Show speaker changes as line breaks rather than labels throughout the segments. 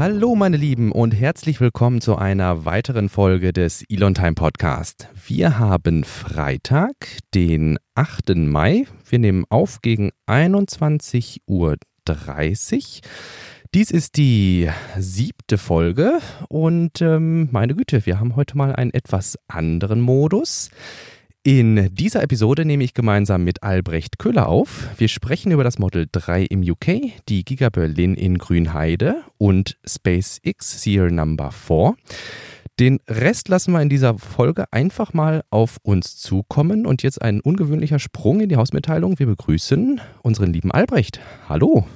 Hallo meine Lieben und herzlich willkommen zu einer weiteren Folge des Elon Time Podcast. Wir haben Freitag, den 8. Mai. Wir nehmen auf gegen 21.30 Uhr. Dies ist die siebte Folge und ähm, meine Güte, wir haben heute mal einen etwas anderen Modus. In dieser Episode nehme ich gemeinsam mit Albrecht Köhler auf. Wir sprechen über das Model 3 im UK, die Giga Berlin in Grünheide und SpaceX Serial Number 4. Den Rest lassen wir in dieser Folge einfach mal auf uns zukommen. Und jetzt ein ungewöhnlicher Sprung in die Hausmitteilung. Wir begrüßen unseren lieben Albrecht. Hallo.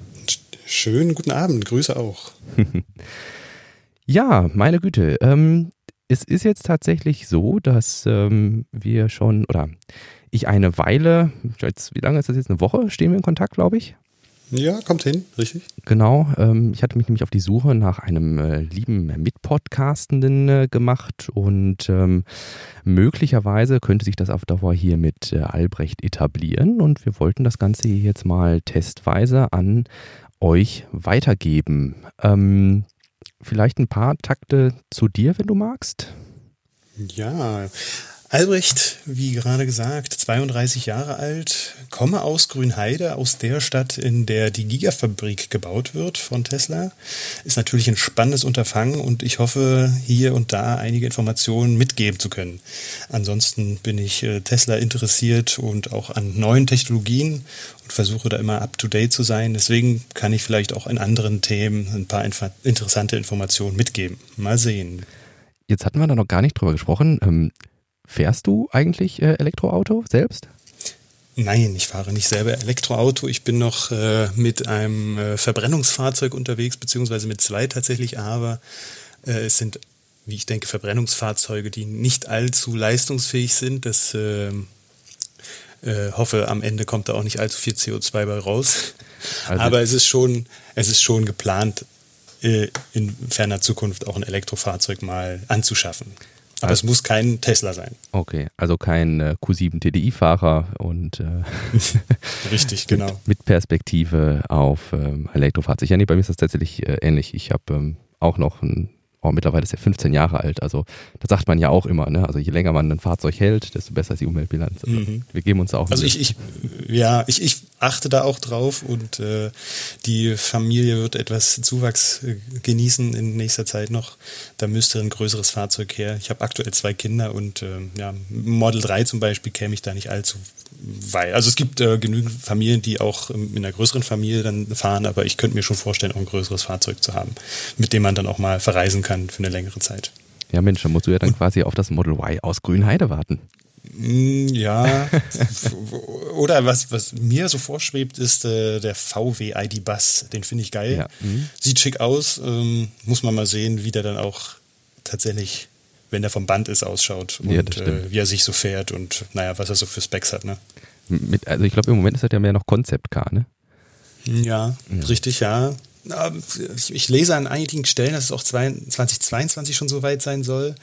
Schönen guten Abend, Grüße auch.
ja, meine Güte. Ähm, es ist jetzt tatsächlich so, dass ähm, wir schon, oder ich eine Weile, jetzt, wie lange ist das jetzt? Eine Woche stehen wir in Kontakt, glaube ich.
Ja, kommt hin, richtig.
Genau. Ähm, ich hatte mich nämlich auf die Suche nach einem äh, lieben Mitpodcastenden äh, gemacht und ähm, möglicherweise könnte sich das auf Dauer hier mit äh, Albrecht etablieren und wir wollten das Ganze hier jetzt mal testweise an euch weitergeben. Ähm, vielleicht ein paar Takte zu dir, wenn du magst.
Ja, Albrecht, wie gerade gesagt, 32 Jahre alt, komme aus Grünheide, aus der Stadt, in der die Gigafabrik gebaut wird von Tesla. Ist natürlich ein spannendes Unterfangen und ich hoffe, hier und da einige Informationen mitgeben zu können. Ansonsten bin ich äh, Tesla interessiert und auch an neuen Technologien und versuche da immer up-to-date zu sein. Deswegen kann ich vielleicht auch in anderen Themen ein paar interessante Informationen mitgeben. Mal sehen.
Jetzt hatten wir da noch gar nicht drüber gesprochen. Ähm, Fährst du eigentlich äh, Elektroauto selbst?
Nein, ich fahre nicht selber Elektroauto. Ich bin noch äh, mit einem äh, Verbrennungsfahrzeug unterwegs, beziehungsweise mit zwei tatsächlich, aber äh, es sind, wie ich denke, Verbrennungsfahrzeuge, die nicht allzu leistungsfähig sind. Das äh, äh, hoffe, am Ende kommt da auch nicht allzu viel CO2 bei raus. Also aber es ist schon, es ist schon geplant, in ferner Zukunft auch ein Elektrofahrzeug mal anzuschaffen. Aber also, es muss kein Tesla sein.
Okay, also kein äh, Q7 TDI-Fahrer und äh,
richtig, genau.
Mit, Perspektive auf ähm, Elektrofahrzeug. Ja, nee, bei mir ist das tatsächlich äh, ähnlich. Ich habe ähm, auch noch ein oh, mittlerweile ist er 15 Jahre alt. Also das sagt man ja auch immer. Ne? Also je länger man ein Fahrzeug hält, desto besser ist die Umweltbilanz. Also, mhm. Wir geben uns da auch.
Also ich, ich, ja, ich, ich achte da auch drauf und äh, die Familie wird etwas Zuwachs äh, genießen in nächster Zeit noch. Da müsste ein größeres Fahrzeug her. Ich habe aktuell zwei Kinder und äh, ja, Model 3 zum Beispiel käme ich da nicht allzu weit. Also es gibt äh, genügend Familien, die auch in einer größeren Familie dann fahren, aber ich könnte mir schon vorstellen, auch ein größeres Fahrzeug zu haben, mit dem man dann auch mal verreisen kann für eine längere Zeit.
Ja Mensch, dann musst du ja dann quasi auf das Model Y aus Grünheide warten.
Mm, ja, oder was, was mir so vorschwebt, ist äh, der VW ID Bus. Den finde ich geil. Ja. Mhm. Sieht schick aus. Ähm, muss man mal sehen, wie der dann auch tatsächlich, wenn der vom Band ist, ausschaut und ja, äh, wie er sich so fährt und naja, was er so für Specs hat. Ne?
Mit, also ich glaube, im Moment ist das ja mehr noch Concept Car, ne?
Ja, ja, richtig, ja ich lese an einigen Stellen, dass es auch 2022 schon so weit sein soll.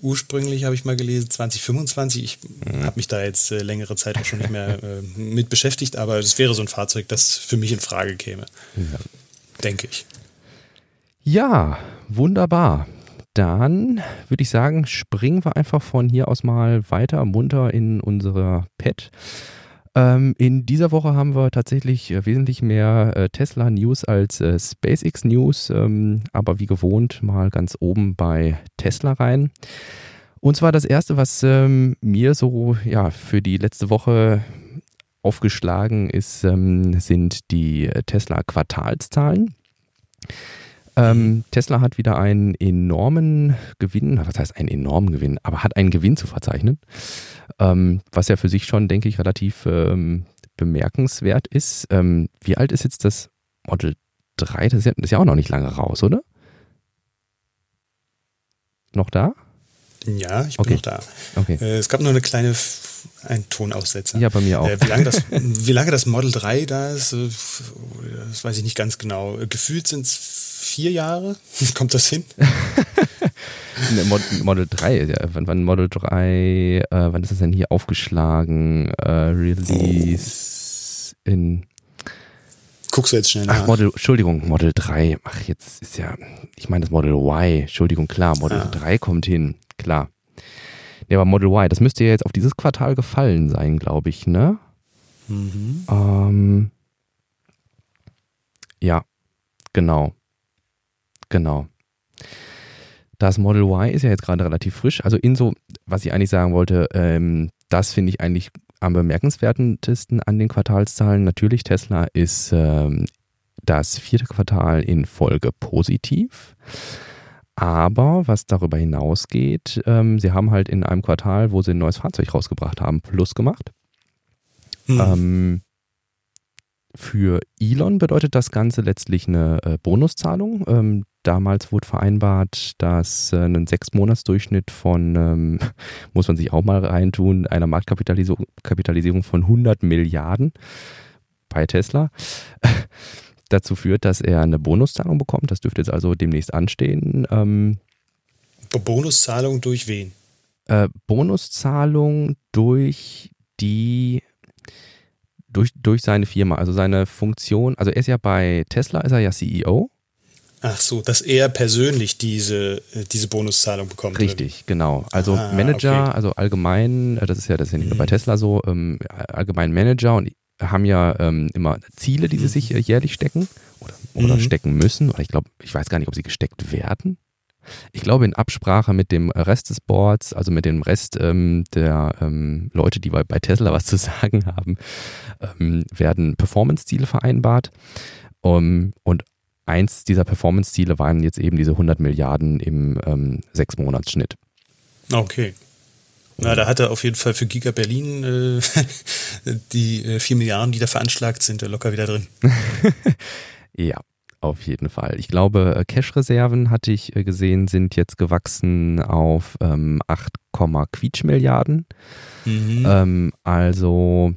Ursprünglich habe ich mal gelesen 2025. Ich habe mich da jetzt äh, längere Zeit auch schon nicht mehr äh, mit beschäftigt, aber es wäre so ein Fahrzeug, das für mich in Frage käme. Ja. Denke ich.
Ja, wunderbar. Dann würde ich sagen, springen wir einfach von hier aus mal weiter munter in unsere Pet. Ähm, in dieser Woche haben wir tatsächlich äh, wesentlich mehr äh, Tesla-News als äh, SpaceX-News, ähm, aber wie gewohnt mal ganz oben bei Tesla rein. Und zwar das erste, was ähm, mir so ja, für die letzte Woche aufgeschlagen ist, ähm, sind die äh, Tesla-Quartalszahlen. Ähm, Tesla hat wieder einen enormen Gewinn, was heißt einen enormen Gewinn, aber hat einen Gewinn zu verzeichnen, ähm, was ja für sich schon, denke ich, relativ ähm, bemerkenswert ist. Ähm, wie alt ist jetzt das Model 3? Das ist, ja, das ist ja auch noch nicht lange raus, oder? Noch da?
Ja, ich bin okay. noch da. Okay. Äh, es gab nur eine kleine ein Tonaussetzer.
Ja, bei mir auch. Äh,
wie, lange das, wie lange das Model 3 da ist, äh, das weiß ich nicht ganz genau. Gefühlt sind es vier Jahre. Kommt das hin?
Model 3, ja, wann, wann Model 3, äh, wann ist das denn hier aufgeschlagen? Äh, Release in
Guckst du jetzt schnell nach?
Ach, Model, Entschuldigung, Model 3. Ach, jetzt ist ja, ich meine das Model Y. Entschuldigung, klar, Model ah. 3 kommt hin, klar. Nee, aber Model Y, das müsste ja jetzt auf dieses Quartal gefallen sein, glaube ich, ne? Mhm. Ähm, ja, genau. Genau. Das Model Y ist ja jetzt gerade relativ frisch. Also inso, was ich eigentlich sagen wollte, ähm, das finde ich eigentlich am bemerkenswertesten an den Quartalszahlen. Natürlich, Tesla ist ähm, das vierte Quartal in Folge positiv. Aber was darüber hinausgeht, ähm, sie haben halt in einem Quartal, wo sie ein neues Fahrzeug rausgebracht haben, Plus gemacht. Hm. Ähm, für Elon bedeutet das Ganze letztlich eine äh, Bonuszahlung. Ähm, damals wurde vereinbart, dass äh, ein Sechsmonatsdurchschnitt von, ähm, muss man sich auch mal reintun, einer Marktkapitalisierung von 100 Milliarden bei Tesla dazu führt, dass er eine Bonuszahlung bekommt. Das dürfte jetzt also demnächst anstehen. Ähm,
Bonuszahlung durch wen?
Äh, Bonuszahlung durch die durch, durch seine Firma, also seine Funktion, also er ist ja bei Tesla, ist er ja CEO.
Ach so, dass er persönlich diese, äh, diese Bonuszahlung bekommt.
Richtig, drin. genau. Also ah, Manager, okay. also allgemein, äh, das ist ja das ist ja nicht nur bei mhm. Tesla so, ähm, allgemein Manager und haben ja ähm, immer Ziele, die sie sich äh, jährlich stecken oder, oder mhm. stecken müssen. Oder ich glaube, ich weiß gar nicht, ob sie gesteckt werden. Ich glaube, in Absprache mit dem Rest des Boards, also mit dem Rest ähm, der ähm, Leute, die bei, bei, Tesla was zu sagen haben, ähm, werden Performance-Ziele vereinbart. Um, und eins dieser Performance-Ziele waren jetzt eben diese 100 Milliarden im ähm, Sechs-Monats-Schnitt.
Okay. Na, da hat er auf jeden Fall für Giga Berlin äh, die äh, 4 Milliarden, die da veranschlagt sind, locker wieder drin.
ja, auf jeden Fall. Ich glaube, äh, Cash-Reserven hatte ich äh, gesehen, sind jetzt gewachsen auf ähm, 8, Quietsch Milliarden. Mhm. Ähm, also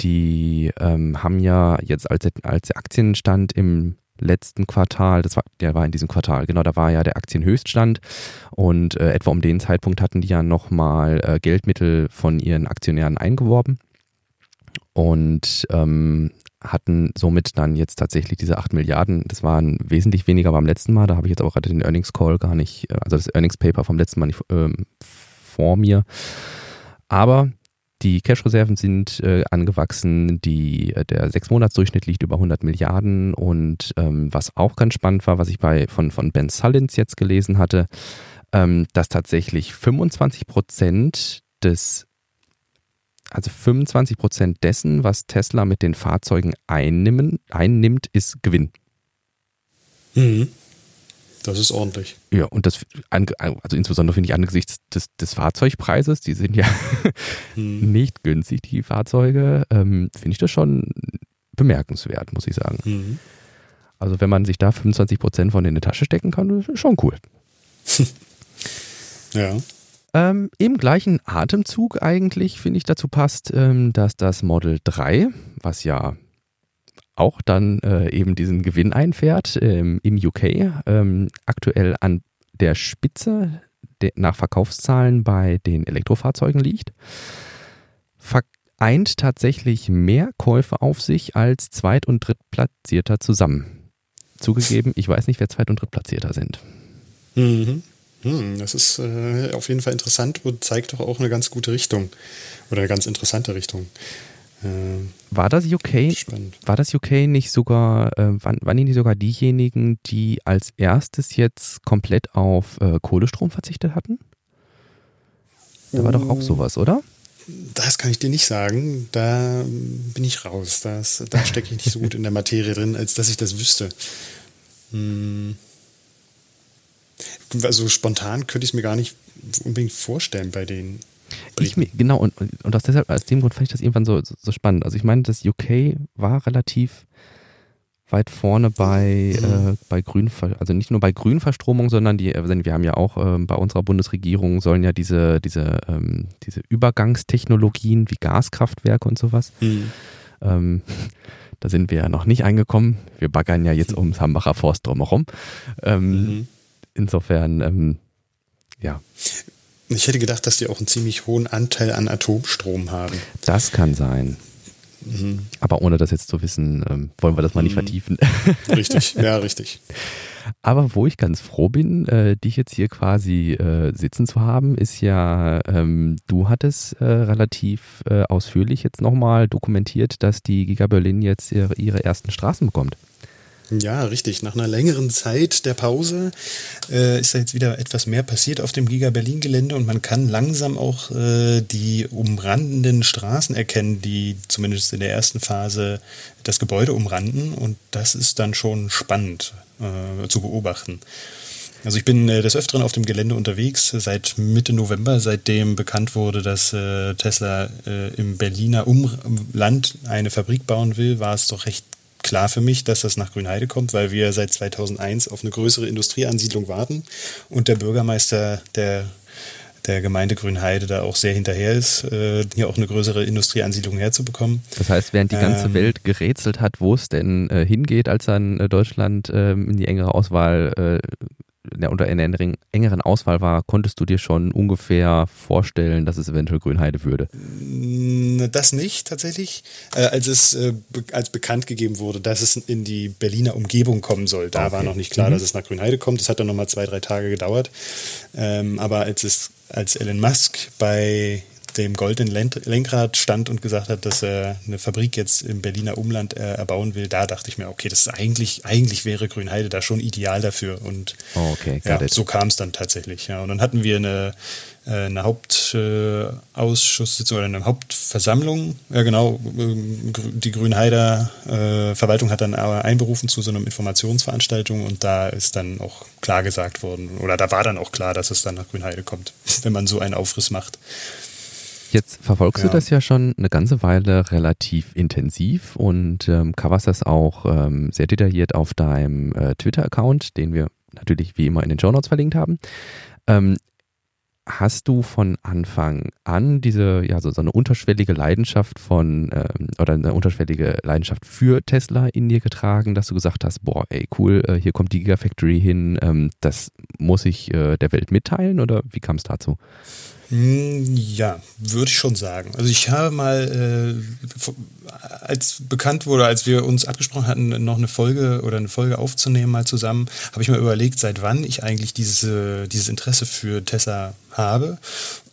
die ähm, haben ja jetzt als, als der Aktienstand im letzten Quartal, das war, der war in diesem Quartal, genau, da war ja der Aktienhöchststand und äh, etwa um den Zeitpunkt hatten die ja nochmal äh, Geldmittel von ihren Aktionären eingeworben und ähm, hatten somit dann jetzt tatsächlich diese 8 Milliarden. Das waren wesentlich weniger beim letzten Mal. Da habe ich jetzt auch gerade den Earnings Call gar nicht, äh, also das Earnings Paper vom letzten Mal nicht äh, vor mir. Aber die Cash-Reserven sind äh, angewachsen, die, äh, der Sechsmonatsdurchschnitt liegt über 100 Milliarden und ähm, was auch ganz spannend war, was ich bei, von, von Ben Sullins jetzt gelesen hatte, ähm, dass tatsächlich 25 Prozent des also 25 Prozent dessen, was Tesla mit den Fahrzeugen einnehmen, einnimmt, ist Gewinn.
Mhm. Das ist ordentlich.
Ja, und das, also insbesondere finde ich angesichts des, des, Fahrzeugpreises, die sind ja mhm. nicht günstig, die Fahrzeuge, ähm, finde ich das schon bemerkenswert, muss ich sagen. Mhm. Also wenn man sich da 25 Prozent von in die Tasche stecken kann, ist schon cool.
ja.
Ähm, Im gleichen Atemzug eigentlich, finde ich, dazu passt, ähm, dass das Model 3, was ja auch dann äh, eben diesen Gewinn einfährt ähm, im UK, ähm, aktuell an der Spitze de nach Verkaufszahlen bei den Elektrofahrzeugen liegt, vereint tatsächlich mehr Käufe auf sich als Zweit- und Drittplatzierter zusammen. Zugegeben, ich weiß nicht, wer Zweit- und Drittplatzierter sind.
Mhm. Hm, das ist äh, auf jeden Fall interessant und zeigt doch auch eine ganz gute Richtung oder eine ganz interessante Richtung.
Äh, war das UK? Spannend. War das UK nicht sogar, äh, waren, waren die nicht sogar diejenigen, die als erstes jetzt komplett auf äh, Kohlestrom verzichtet hatten? Da war doch auch oh. sowas, oder?
Das kann ich dir nicht sagen. Da bin ich raus. Das, da stecke ich nicht so gut in der Materie drin, als dass ich das wüsste. Hm also spontan könnte ich es mir gar nicht unbedingt vorstellen bei denen.
Ich genau, und, und aus, deshalb, aus dem Grund fand ich das irgendwann so, so, so spannend. Also ich meine, das UK war relativ weit vorne bei, mhm. äh, bei Grün, also nicht nur bei Grünverstromung, sondern die, wir haben ja auch äh, bei unserer Bundesregierung sollen ja diese, diese, ähm, diese Übergangstechnologien wie Gaskraftwerke und sowas. Mhm. Ähm, da sind wir ja noch nicht eingekommen. Wir baggern ja jetzt ums Hambacher Forst drumherum. Ähm, mhm insofern, ähm, ja.
Ich hätte gedacht, dass die auch einen ziemlich hohen Anteil an Atomstrom haben.
Das kann sein. Mhm. Aber ohne das jetzt zu wissen, ähm, wollen wir das mal nicht mhm. vertiefen.
Richtig, ja, richtig.
Aber wo ich ganz froh bin, äh, dich jetzt hier quasi äh, sitzen zu haben, ist ja, ähm, du hattest äh, relativ äh, ausführlich jetzt nochmal dokumentiert, dass die Giga Berlin jetzt ihre, ihre ersten Straßen bekommt.
Ja, richtig. Nach einer längeren Zeit der Pause äh, ist da jetzt wieder etwas mehr passiert auf dem Giga Berlin Gelände und man kann langsam auch äh, die umrandenden Straßen erkennen, die zumindest in der ersten Phase das Gebäude umranden und das ist dann schon spannend äh, zu beobachten. Also ich bin äh, des Öfteren auf dem Gelände unterwegs seit Mitte November, seitdem bekannt wurde, dass äh, Tesla äh, im Berliner Umland eine Fabrik bauen will, war es doch recht klar für mich, dass das nach Grünheide kommt, weil wir seit 2001 auf eine größere Industrieansiedlung warten und der Bürgermeister der der Gemeinde Grünheide da auch sehr hinterher ist, äh, hier auch eine größere Industrieansiedlung herzubekommen.
Das heißt, während die ganze ähm, Welt gerätselt hat, wo es denn äh, hingeht, als dann äh, Deutschland ähm, in die engere Auswahl ja, unter einer engeren Auswahl war, konntest du dir schon ungefähr vorstellen, dass es eventuell Grünheide würde?
Das nicht tatsächlich. Äh, als es äh, als bekannt gegeben wurde, dass es in die Berliner Umgebung kommen soll, da okay. war noch nicht klar, mhm. dass es nach Grünheide kommt. Das hat dann nochmal zwei, drei Tage gedauert. Ähm, aber als es als Elon Musk bei dem goldenen Lenkrad stand und gesagt hat, dass er eine Fabrik jetzt im Berliner Umland äh, erbauen will, da dachte ich mir, okay, das ist eigentlich, eigentlich wäre Grünheide da schon ideal dafür. Und
oh, okay,
ja, so kam es dann tatsächlich. Ja. Und dann hatten wir eine, äh, eine Hauptausschusssitzung oder eine Hauptversammlung. Ja, genau. Die Grünheider äh, Verwaltung hat dann aber einberufen zu so einer Informationsveranstaltung und da ist dann auch klar gesagt worden, oder da war dann auch klar, dass es dann nach Grünheide kommt, wenn man so einen Aufriss macht.
Jetzt verfolgst ja. du das ja schon eine ganze Weile relativ intensiv und ähm, coverst das auch ähm, sehr detailliert auf deinem äh, Twitter-Account, den wir natürlich wie immer in den Show Notes verlinkt haben. Ähm, hast du von Anfang an diese, ja, so, so eine unterschwellige Leidenschaft von, ähm, oder eine unterschwellige Leidenschaft für Tesla in dir getragen, dass du gesagt hast, boah, ey, cool, äh, hier kommt die Gigafactory hin, ähm, das muss ich äh, der Welt mitteilen oder wie kam es dazu?
Hm, ja, würde ich schon sagen. Also ich habe mal, äh, als bekannt wurde, als wir uns abgesprochen hatten, noch eine Folge oder eine Folge aufzunehmen mal zusammen, habe ich mir überlegt, seit wann ich eigentlich diese, dieses Interesse für Tesla habe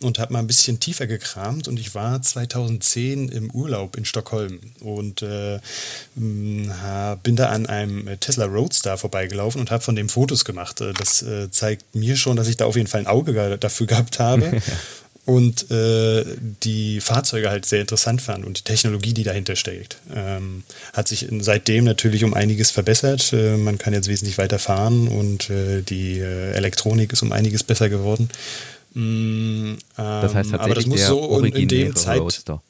und habe mal ein bisschen tiefer gekramt und ich war 2010 im Urlaub in Stockholm und äh, hm, bin da an einem Tesla Roadster vorbeigelaufen und habe von dem Fotos gemacht. Äh, das äh, zeigt mir schon, dass ich da auf jeden Fall ein Auge dafür gehabt habe. und äh, die Fahrzeuge halt sehr interessant fand und die Technologie, die dahinter steckt. Ähm, hat sich seitdem natürlich um einiges verbessert. Äh, man kann jetzt wesentlich weiter fahren und äh, die äh, Elektronik ist um einiges besser geworden.
Mm, das heißt ähm, tatsächlich aber das muss so in dem Zeit. Roadster.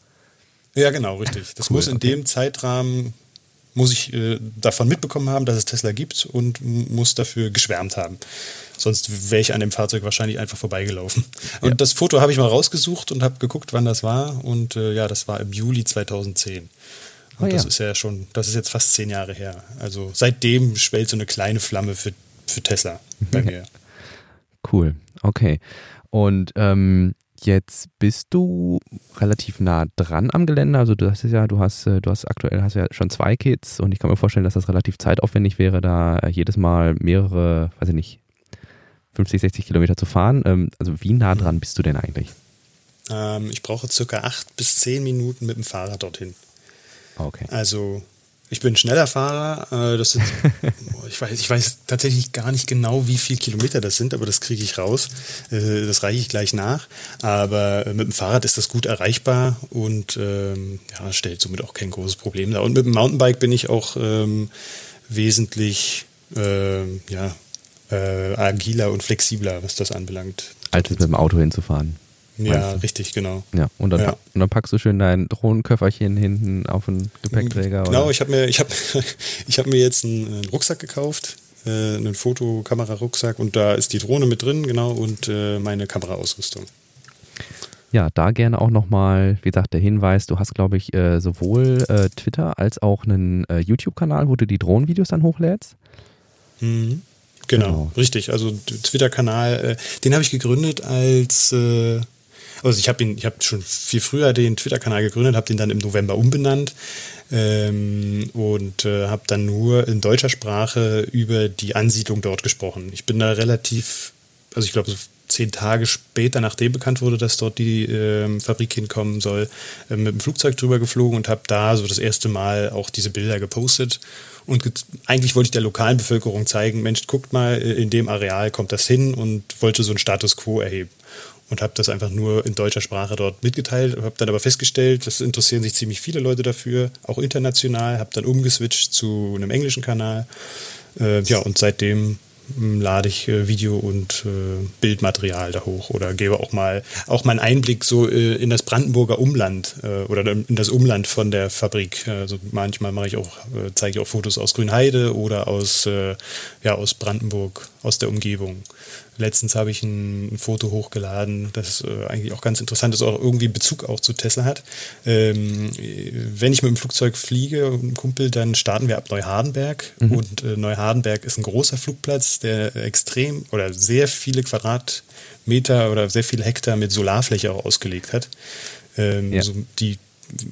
Ja, genau, richtig. Das cool, muss in okay. dem Zeitrahmen muss ich äh, davon mitbekommen haben, dass es Tesla gibt und muss dafür geschwärmt haben. Sonst wäre ich an dem Fahrzeug wahrscheinlich einfach vorbeigelaufen. Und ja. das Foto habe ich mal rausgesucht und habe geguckt, wann das war. Und äh, ja, das war im Juli 2010. Und oh, das ja. ist ja schon, das ist jetzt fast zehn Jahre her. Also seitdem schwellt so eine kleine Flamme für, für Tesla bei mir.
Cool, okay. Und ähm, jetzt bist du relativ nah dran am Gelände. Also du hast ja, du hast, äh, du hast aktuell hast ja schon zwei Kids und ich kann mir vorstellen, dass das relativ zeitaufwendig wäre, da jedes Mal mehrere, weiß ich nicht, 50, 60 Kilometer zu fahren. Ähm, also wie nah dran bist du denn eigentlich?
Ähm, ich brauche circa acht bis zehn Minuten mit dem Fahrrad dorthin.
Okay.
Also ich bin ein schneller Fahrer. Äh, das sind, ich, weiß, ich weiß tatsächlich gar nicht genau, wie viele Kilometer das sind, aber das kriege ich raus. Äh, das reiche ich gleich nach. Aber mit dem Fahrrad ist das gut erreichbar und ähm, ja, stellt somit auch kein großes Problem dar. Und mit dem Mountainbike bin ich auch ähm, wesentlich äh, ja, äh, agiler und flexibler, was das anbelangt.
Als mit dem Auto hinzufahren.
Ja, richtig, genau.
Ja, und dann, ja. und dann packst du schön dein Drohnenköfferchen hinten auf den Gepäckträger.
Genau, oder? ich habe mir, ich hab, ich hab mir jetzt einen, einen Rucksack gekauft, äh, einen Fotokamera-Rucksack und da ist die Drohne mit drin, genau, und äh, meine Kameraausrüstung.
Ja, da gerne auch nochmal, wie gesagt, der Hinweis, du hast, glaube ich, äh, sowohl äh, Twitter als auch einen äh, YouTube-Kanal, wo du die Drohnenvideos dann hochlädst.
Mhm. Genau, genau, richtig. Also Twitter-Kanal, äh, den habe ich gegründet als Also ich habe ihn, ich habe schon viel früher den Twitter-Kanal gegründet, habe den dann im November umbenannt ähm, und äh, habe dann nur in deutscher Sprache über die Ansiedlung dort gesprochen. Ich bin da relativ, also ich glaube so zehn Tage später, nachdem bekannt wurde, dass dort die äh, Fabrik hinkommen soll, äh, mit dem Flugzeug drüber geflogen und habe da so das erste Mal auch diese Bilder gepostet. Und eigentlich wollte ich der lokalen Bevölkerung zeigen, Mensch, guckt mal, äh, in dem Areal kommt das hin und wollte so einen Status quo erheben. Und habe das einfach nur in deutscher Sprache dort mitgeteilt, habe dann aber festgestellt, das interessieren sich ziemlich viele Leute dafür, auch international, habe dann umgeswitcht zu einem englischen Kanal. Äh, ja, und seitdem lade ich äh, Video und äh, Bildmaterial da hoch oder gebe auch mal auch mal einen Einblick so äh, in das Brandenburger Umland äh, oder in das Umland von der Fabrik. Also manchmal mache ich auch äh, zeige ich auch Fotos aus Grünheide oder aus äh, ja aus Brandenburg aus der Umgebung. Letztens habe ich ein, ein Foto hochgeladen, das eigentlich auch ganz interessant ist, auch irgendwie Bezug auch zu Tesla hat. Ähm, wenn ich mit dem Flugzeug fliege, ein Kumpel, dann starten wir ab Neuhardenberg. Mhm. Und Neuhardenberg ist ein großer Flugplatz, der extrem oder sehr viele Quadratmeter oder sehr viele Hektar mit Solarfläche auch ausgelegt hat. Ähm, ja. so die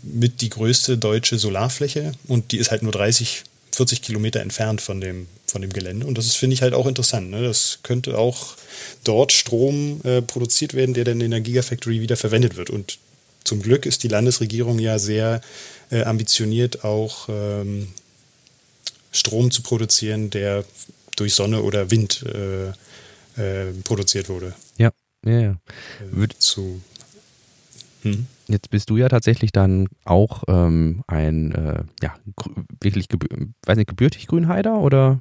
mit die größte deutsche Solarfläche und die ist halt nur 30, 40 Kilometer entfernt von dem von dem Gelände. Und das finde ich halt auch interessant. Ne? Das könnte auch dort Strom äh, produziert werden, der dann in der Gigafactory wieder verwendet wird. Und zum Glück ist die Landesregierung ja sehr äh, ambitioniert, auch ähm, Strom zu produzieren, der durch Sonne oder Wind äh, äh produziert wurde.
Ja, ja, ja.
Wird zu.
Hm? Jetzt bist du ja tatsächlich dann auch ähm, ein, äh, ja, wirklich, weiß nicht, gebürtig Grünheider oder?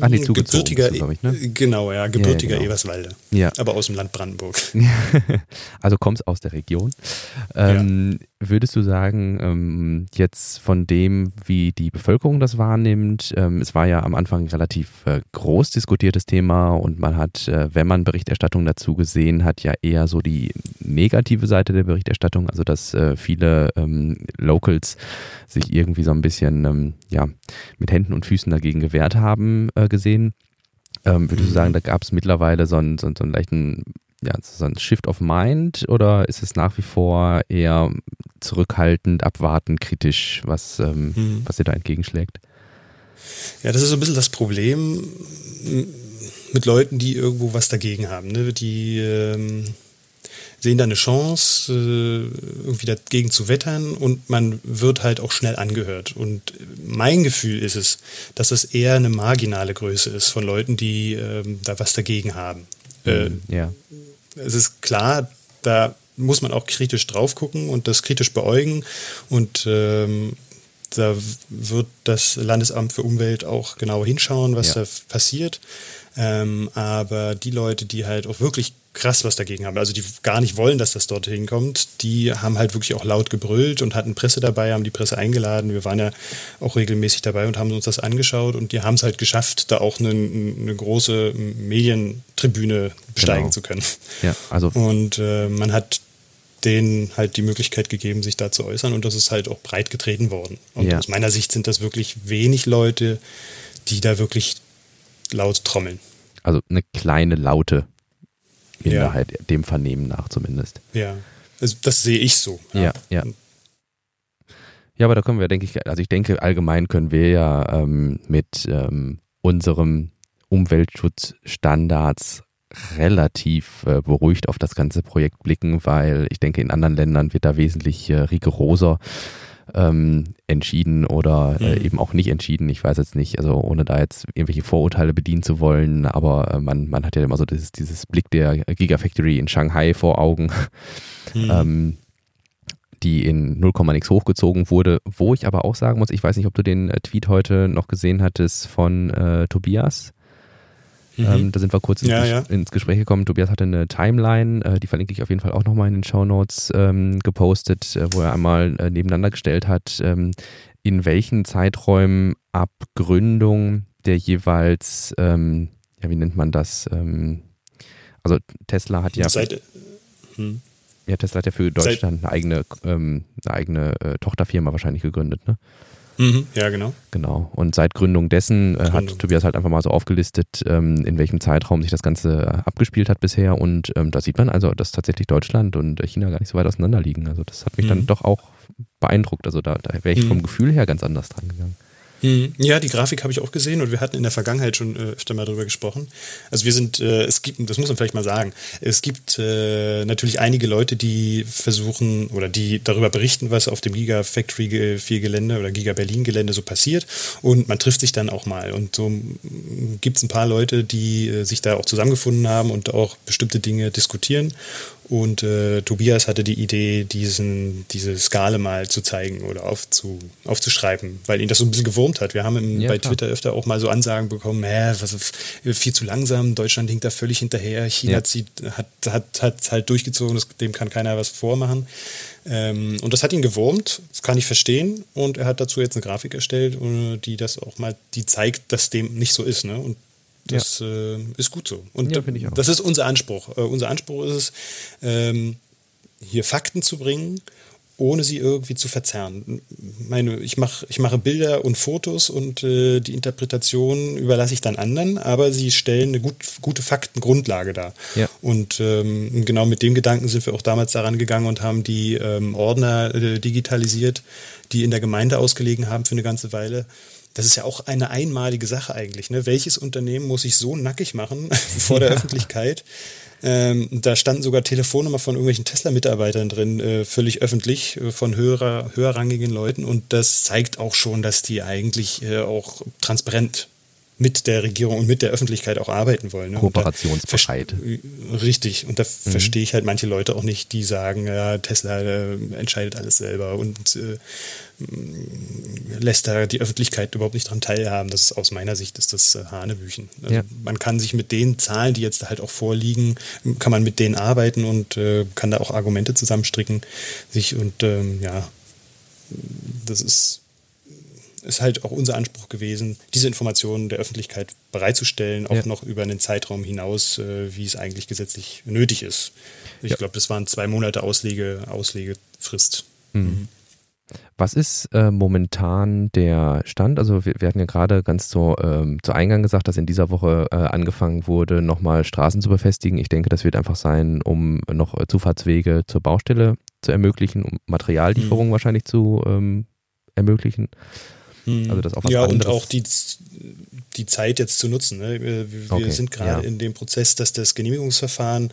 Ach nee, gebürtiger, ich, ne? Genau, ja, gebürtiger ja, genau. Eberswalde. Ja. Aber aus dem Land Brandenburg.
also kommst aus der Region. Ähm, ja. Würdest du sagen, ähm, jetzt von dem, wie die Bevölkerung das wahrnimmt, ähm, es war ja am Anfang relativ äh, groß diskutiertes Thema und man hat, äh, wenn man Berichterstattung dazu gesehen hat, ja eher so die negative Seite der Berichterstattung, also dass äh, viele ähm, Locals sich irgendwie so ein bisschen ja, mit Händen und Füßen dagegen gewehrt haben gesehen. Ähm, würdest du sagen, da gab es mittlerweile so einen, so, einen, so einen leichten ja, so ein Shift of Mind oder ist es nach wie vor eher zurückhaltend, abwartend, kritisch, was, ähm, mhm. was dir da entgegenschlägt?
Ja, das ist so ein bisschen das Problem mit Leuten, die irgendwo was dagegen haben. Ne? Die ähm, sehen da eine Chance, äh, irgendwie dagegen zu wettern und man wird halt auch schnell angehört. Und mein Gefühl ist es, dass es eher eine marginale Größe ist von Leuten, die ähm, da was dagegen haben. Äh, mhm, ja. Es ist klar, da muss man auch kritisch drauf gucken und das kritisch beäugen und ähm, da wird das Landesamt für Umwelt auch genau hinschauen, was ja. da passiert. Ähm, aber die Leute, die halt auch wirklich krass was dagegen haben. Also die gar nicht wollen, dass das dort hinkommt. Die haben halt wirklich auch laut gebrüllt und hatten Presse dabei, haben die Presse eingeladen. Wir waren ja auch regelmäßig dabei und haben uns das angeschaut und die haben es halt geschafft, da auch eine, eine große Medientribüne besteigen genau. zu können.
Ja, also
und äh, man hat denen halt die Möglichkeit gegeben, sich da zu äußern und das ist halt auch breit getreten worden. Und ja. aus meiner Sicht sind das wirklich wenig Leute, die da wirklich laut trommeln.
Also eine kleine laute Minderheit, ja. dem Vernehmen nach zumindest.
Ja, also das sehe ich so.
Ja, ja. Ja, aber da können wir, denke ich, also ich denke, allgemein können wir ja ähm, mit ähm, unserem Umweltschutzstandards relativ äh, beruhigt auf das ganze Projekt blicken, weil ich denke, in anderen Ländern wird da wesentlich äh, rigoroser ähm, entschieden oder äh, mhm. eben auch nicht entschieden. Ich weiß jetzt nicht, also ohne da jetzt irgendwelche Vorurteile bedienen zu wollen, aber äh, man, man hat ja immer so dieses, dieses Blick der Gigafactory in Shanghai vor Augen. Mhm. Ähm, die in 0, nix hochgezogen wurde, wo ich aber auch sagen muss, ich weiß nicht, ob du den äh, Tweet heute noch gesehen hattest von äh, Tobias, Mhm. Ähm, da sind wir kurz ins, ja, ja. ins, Gespräch gekommen. Tobias hatte eine Timeline, äh, die verlinke ich auf jeden Fall auch nochmal in den Show Notes ähm, gepostet, äh, wo er einmal äh, nebeneinander gestellt hat, ähm, in welchen Zeiträumen ab Gründung der jeweils, ähm, ja, wie nennt man das? Ähm, also Tesla hat ja. Seit, hm. Ja, Tesla hat ja für Deutschland Seit, eine eigene, ähm, eine eigene äh, Tochterfirma wahrscheinlich gegründet, ne?
Mhm, ja, genau.
Genau. Und seit Gründung dessen äh, hat Tobias halt einfach mal so aufgelistet, ähm, in welchem Zeitraum sich das Ganze äh, abgespielt hat bisher. Und ähm, da sieht man also, dass tatsächlich Deutschland und China gar nicht so weit auseinander liegen. Also das hat mich mhm. dann doch auch beeindruckt. Also da, da wäre ich mhm. vom Gefühl her ganz anders dran gegangen.
Hm. Ja, die Grafik habe ich auch gesehen und wir hatten in der Vergangenheit schon äh, öfter mal darüber gesprochen. Also wir sind, äh, es gibt, das muss man vielleicht mal sagen, es gibt äh, natürlich einige Leute, die versuchen oder die darüber berichten, was auf dem Giga Factory 4 Gelände oder Giga Berlin Gelände so passiert und man trifft sich dann auch mal und so gibt es ein paar Leute, die äh, sich da auch zusammengefunden haben und auch bestimmte Dinge diskutieren und äh, Tobias hatte die Idee, diesen, diese Skala mal zu zeigen oder aufzu, aufzuschreiben, weil ihn das so ein bisschen gewurmt hat. Wir haben im, ja, bei klar. Twitter öfter auch mal so Ansagen bekommen, hä, was, viel zu langsam, Deutschland hinkt da völlig hinterher, China ja. zieht, hat, hat, hat halt durchgezogen, das, dem kann keiner was vormachen. Ähm, und das hat ihn gewurmt, das kann ich verstehen. Und er hat dazu jetzt eine Grafik erstellt, äh, die das auch mal, die zeigt, dass dem nicht so ist. Ne? Und das ja. äh, ist gut so. Und ja, das ist unser Anspruch. Äh, unser Anspruch ist es, ähm, hier Fakten zu bringen, ohne sie irgendwie zu verzerren. Meine, ich, mach, ich mache Bilder und Fotos und äh, die Interpretation überlasse ich dann anderen, aber sie stellen eine gut, gute Faktengrundlage dar. Ja. Und ähm, genau mit dem Gedanken sind wir auch damals daran gegangen und haben die ähm, Ordner äh, digitalisiert, die in der Gemeinde ausgelegen haben für eine ganze Weile das ist ja auch eine einmalige Sache eigentlich. Ne? Welches Unternehmen muss sich so nackig machen vor der ja. Öffentlichkeit? Ähm, da standen sogar Telefonnummer von irgendwelchen Tesla-Mitarbeitern drin, äh, völlig öffentlich, äh, von höherer, höherrangigen Leuten. Und das zeigt auch schon, dass die eigentlich äh, auch transparent mit der Regierung und mit der Öffentlichkeit auch arbeiten wollen. Ne?
Kooperationsbereit.
Richtig. Und da mhm. verstehe ich halt manche Leute auch nicht, die sagen, ja, Tesla äh, entscheidet alles selber und äh, lässt da die Öffentlichkeit überhaupt nicht dran teilhaben. Das ist aus meiner Sicht ist das äh, Hanebüchen. Also ja. Man kann sich mit den Zahlen, die jetzt halt auch vorliegen, kann man mit denen arbeiten und äh, kann da auch Argumente zusammenstricken. Sich und ähm, ja, das ist ist halt auch unser Anspruch gewesen, diese Informationen der Öffentlichkeit bereitzustellen, auch ja. noch über einen Zeitraum hinaus, äh, wie es eigentlich gesetzlich nötig ist. Ich ja. glaube, das waren zwei Monate Auslege, Auslegefrist. Mhm. mhm.
Was ist äh, momentan der Stand? Also wir, wir hatten ja gerade ganz zu, ähm, zu Eingang gesagt, dass in dieser Woche äh, angefangen wurde, nochmal Straßen zu befestigen. Ich denke, das wird einfach sein, um noch Zufahrtswege zur Baustelle zu ermöglichen, um Materiallieferungen mhm. wahrscheinlich zu ähm, ermöglichen.
Mhm. Also das auch was ja, anderes. und auch die, die Zeit jetzt zu nutzen. Ne? Wir, wir okay, sind gerade ja. in dem Prozess, dass das Genehmigungsverfahren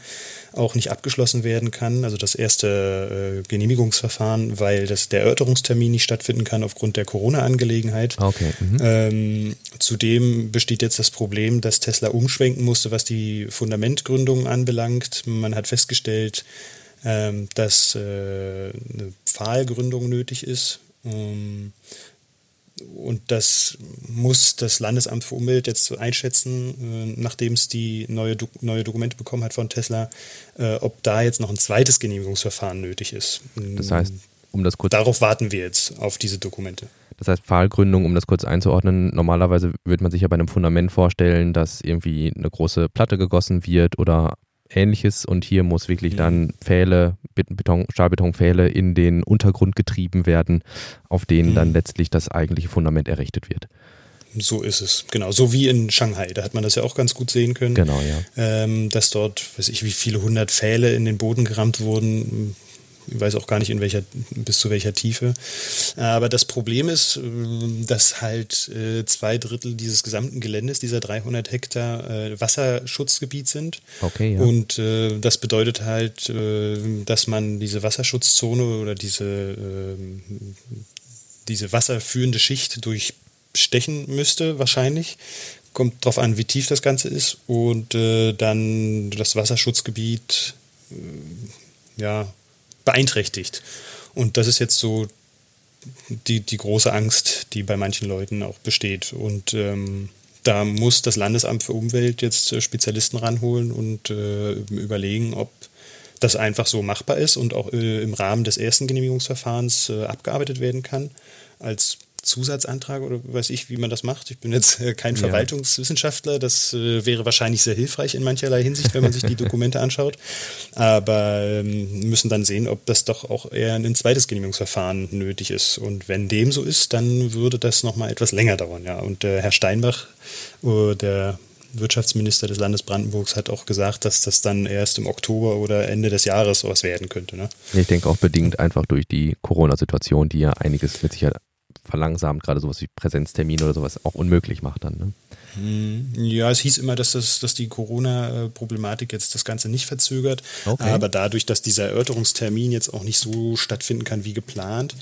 auch nicht abgeschlossen werden kann, also das erste äh, Genehmigungsverfahren, weil das, der Erörterungstermin nicht stattfinden kann aufgrund der Corona-Angelegenheit.
Okay.
Mhm. Ähm, zudem besteht jetzt das Problem, dass Tesla umschwenken musste, was die Fundamentgründung anbelangt. Man hat festgestellt, ähm, dass äh, eine Pfahlgründung nötig ist. Ähm, und das muss das Landesamt für Umwelt jetzt einschätzen, äh, nachdem es die neue, Do neue Dokumente bekommen hat von Tesla, äh, ob da jetzt noch ein zweites Genehmigungsverfahren nötig ist.
Das heißt, um das kurz.
Darauf warten wir jetzt, auf diese Dokumente.
Das heißt, Pfahlgründung, um das kurz einzuordnen, normalerweise würde man sich ja bei einem Fundament vorstellen, dass irgendwie eine große Platte gegossen wird oder ähnliches und hier muss wirklich mhm. dann Pfähle, Beton, Stahlbetonpfähle in den Untergrund getrieben werden, auf denen mhm. dann letztlich das eigentliche Fundament errichtet wird.
So ist es, genau. So wie in Shanghai, da hat man das ja auch ganz gut sehen können.
Genau, ja.
Ähm, dass dort, weiß ich, wie viele hundert Pfähle in den Boden gerammt wurden, ich weiß auch gar nicht, in welcher, bis zu welcher Tiefe. Aber das Problem ist, äh, dass halt äh, zwei Drittel dieses gesamten Geländes, dieser 300 Hektar äh, Wasserschutzgebiet sind.
Okay, ja.
Und das bedeutet halt, dass man diese Wasserschutzzone oder diese, diese wasserführende Schicht durchstechen müsste, wahrscheinlich kommt darauf an, wie tief das Ganze ist und äh, dann das Wasserschutzgebiet äh, ja beeinträchtigt. Und das ist jetzt so die, die große Angst, die bei manchen Leuten auch besteht. Und ähm, da muss das Landesamt für Umwelt jetzt äh, Spezialisten ranholen und äh, überlegen, ob das einfach so machbar ist und auch äh, im Rahmen des ersten Genehmigungsverfahrens äh, abgearbeitet werden kann als Zusatzantrag oder weiß ich, wie man das macht. Ich bin jetzt äh, kein Verwaltungswissenschaftler. Das äh, wäre wahrscheinlich sehr hilfreich in mancherlei Hinsicht, wenn man sich die Dokumente anschaut. Aber ähm, müssen dann sehen, ob das doch auch eher ein zweites Genehmigungsverfahren nötig ist. Und wenn dem so ist, dann würde das nochmal etwas länger dauern. Ja. Und äh, Herr Steinbach, äh, der Wirtschaftsminister des Landes Brandenburgs hat auch gesagt, dass das dann erst im Oktober oder Ende des Jahres sowas werden könnte. Ne?
Ich denke auch bedingt einfach durch die Corona-Situation, die ja einiges mit Sicherheit verlangsamt, gerade sowas wie Präsenztermine oder sowas auch unmöglich macht dann. Ne?
Hm, ja, es hieß immer, dass, das, dass die Corona-Problematik jetzt das Ganze nicht verzögert. Okay. Aber dadurch, dass dieser Erörterungstermin jetzt auch nicht so stattfinden kann wie geplant,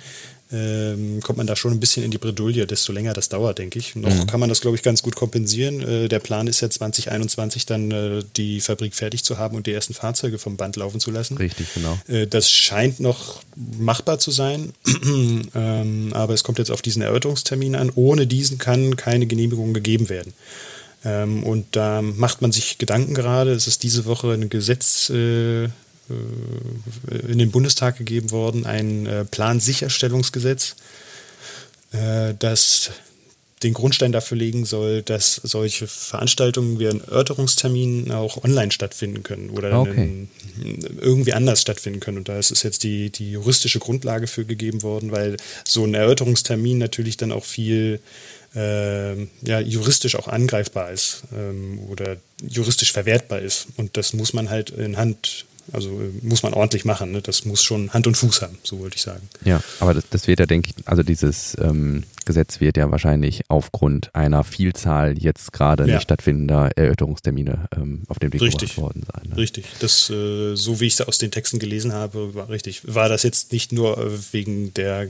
ähm, kommt man da schon ein bisschen in die Bredouille, desto länger das dauert, denke ich. Noch mhm. kann man das, glaube ich, ganz gut kompensieren. Äh, der Plan ist ja 2021 dann äh, die Fabrik fertig zu haben und die ersten Fahrzeuge vom Band laufen zu lassen.
Richtig, genau.
Äh, das scheint noch machbar zu sein, ähm, aber es kommt jetzt auf diesen Erörterungstermin an. Ohne diesen kann keine Genehmigung gegeben werden. Ähm, und da macht man sich Gedanken gerade. Es ist diese Woche ein Gesetz äh, äh, in den Bundestag gegeben worden, ein äh, Plansicherstellungsgesetz, äh, das den Grundstein dafür legen soll, dass solche Veranstaltungen wie ein Erörterungstermin auch online stattfinden können oder okay. irgendwie anders stattfinden können. Und da ist jetzt die, die juristische Grundlage für gegeben worden, weil so ein Erörterungstermin natürlich dann auch viel äh, ja, juristisch auch angreifbar ist ähm, oder juristisch verwertbar ist. Und das muss man halt in Hand also äh, muss man ordentlich machen. Ne? Das muss schon Hand und Fuß haben, so wollte ich sagen.
Ja, aber das, das wird ja, denke ich, also dieses ähm, Gesetz wird ja wahrscheinlich aufgrund einer Vielzahl jetzt gerade ja. nicht stattfindender Erörterungstermine ähm, auf dem Weg
richtig. worden sein. Ne? Richtig. Das, äh, so wie ich es aus den Texten gelesen habe, war richtig. War das jetzt nicht nur äh, wegen der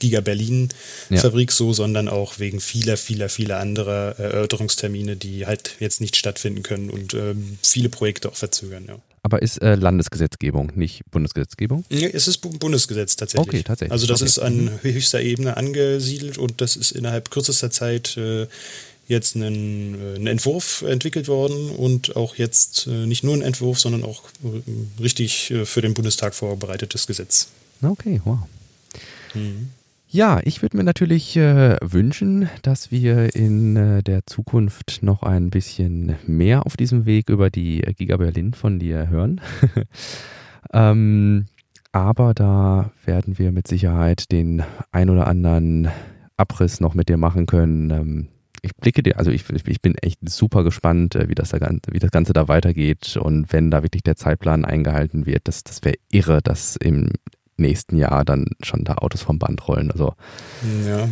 Giga Berlin ja. Fabrik so, sondern auch wegen vieler, vieler, vieler anderer Erörterungstermine, die halt jetzt nicht stattfinden können und ähm, viele Projekte auch verzögern. Ja.
Aber ist äh, Landesgesetzgebung, nicht Bundesgesetzgebung?
Nee, es ist Bundesgesetz tatsächlich.
Okay, tatsächlich.
Also das
okay.
ist an mhm. höchster Ebene angesiedelt und das ist innerhalb kürzester Zeit äh, jetzt ein, äh, ein, Entwurf entwickelt worden und auch jetzt äh, nicht nur ein Entwurf, sondern auch äh, richtig äh, für den Bundestag vorbereitetes Gesetz.
Okay, wow. Mhm. Ja, ich würde mir natürlich äh, wünschen, dass wir in äh, der Zukunft noch ein bisschen mehr auf diesem Weg über die Giga Berlin von dir hören. ähm, aber da werden wir mit Sicherheit den ein oder anderen Abriss noch mit dir machen können. Ähm, ich blicke dir, also ich, ich bin echt super gespannt, äh, wie das, da, wie das Ganze da weitergeht und wenn da wirklich der Zeitplan eingehalten wird, das, das wäre irre, dass im nächsten Jahr dann schon da Autos vom Band rollen. Also
ja.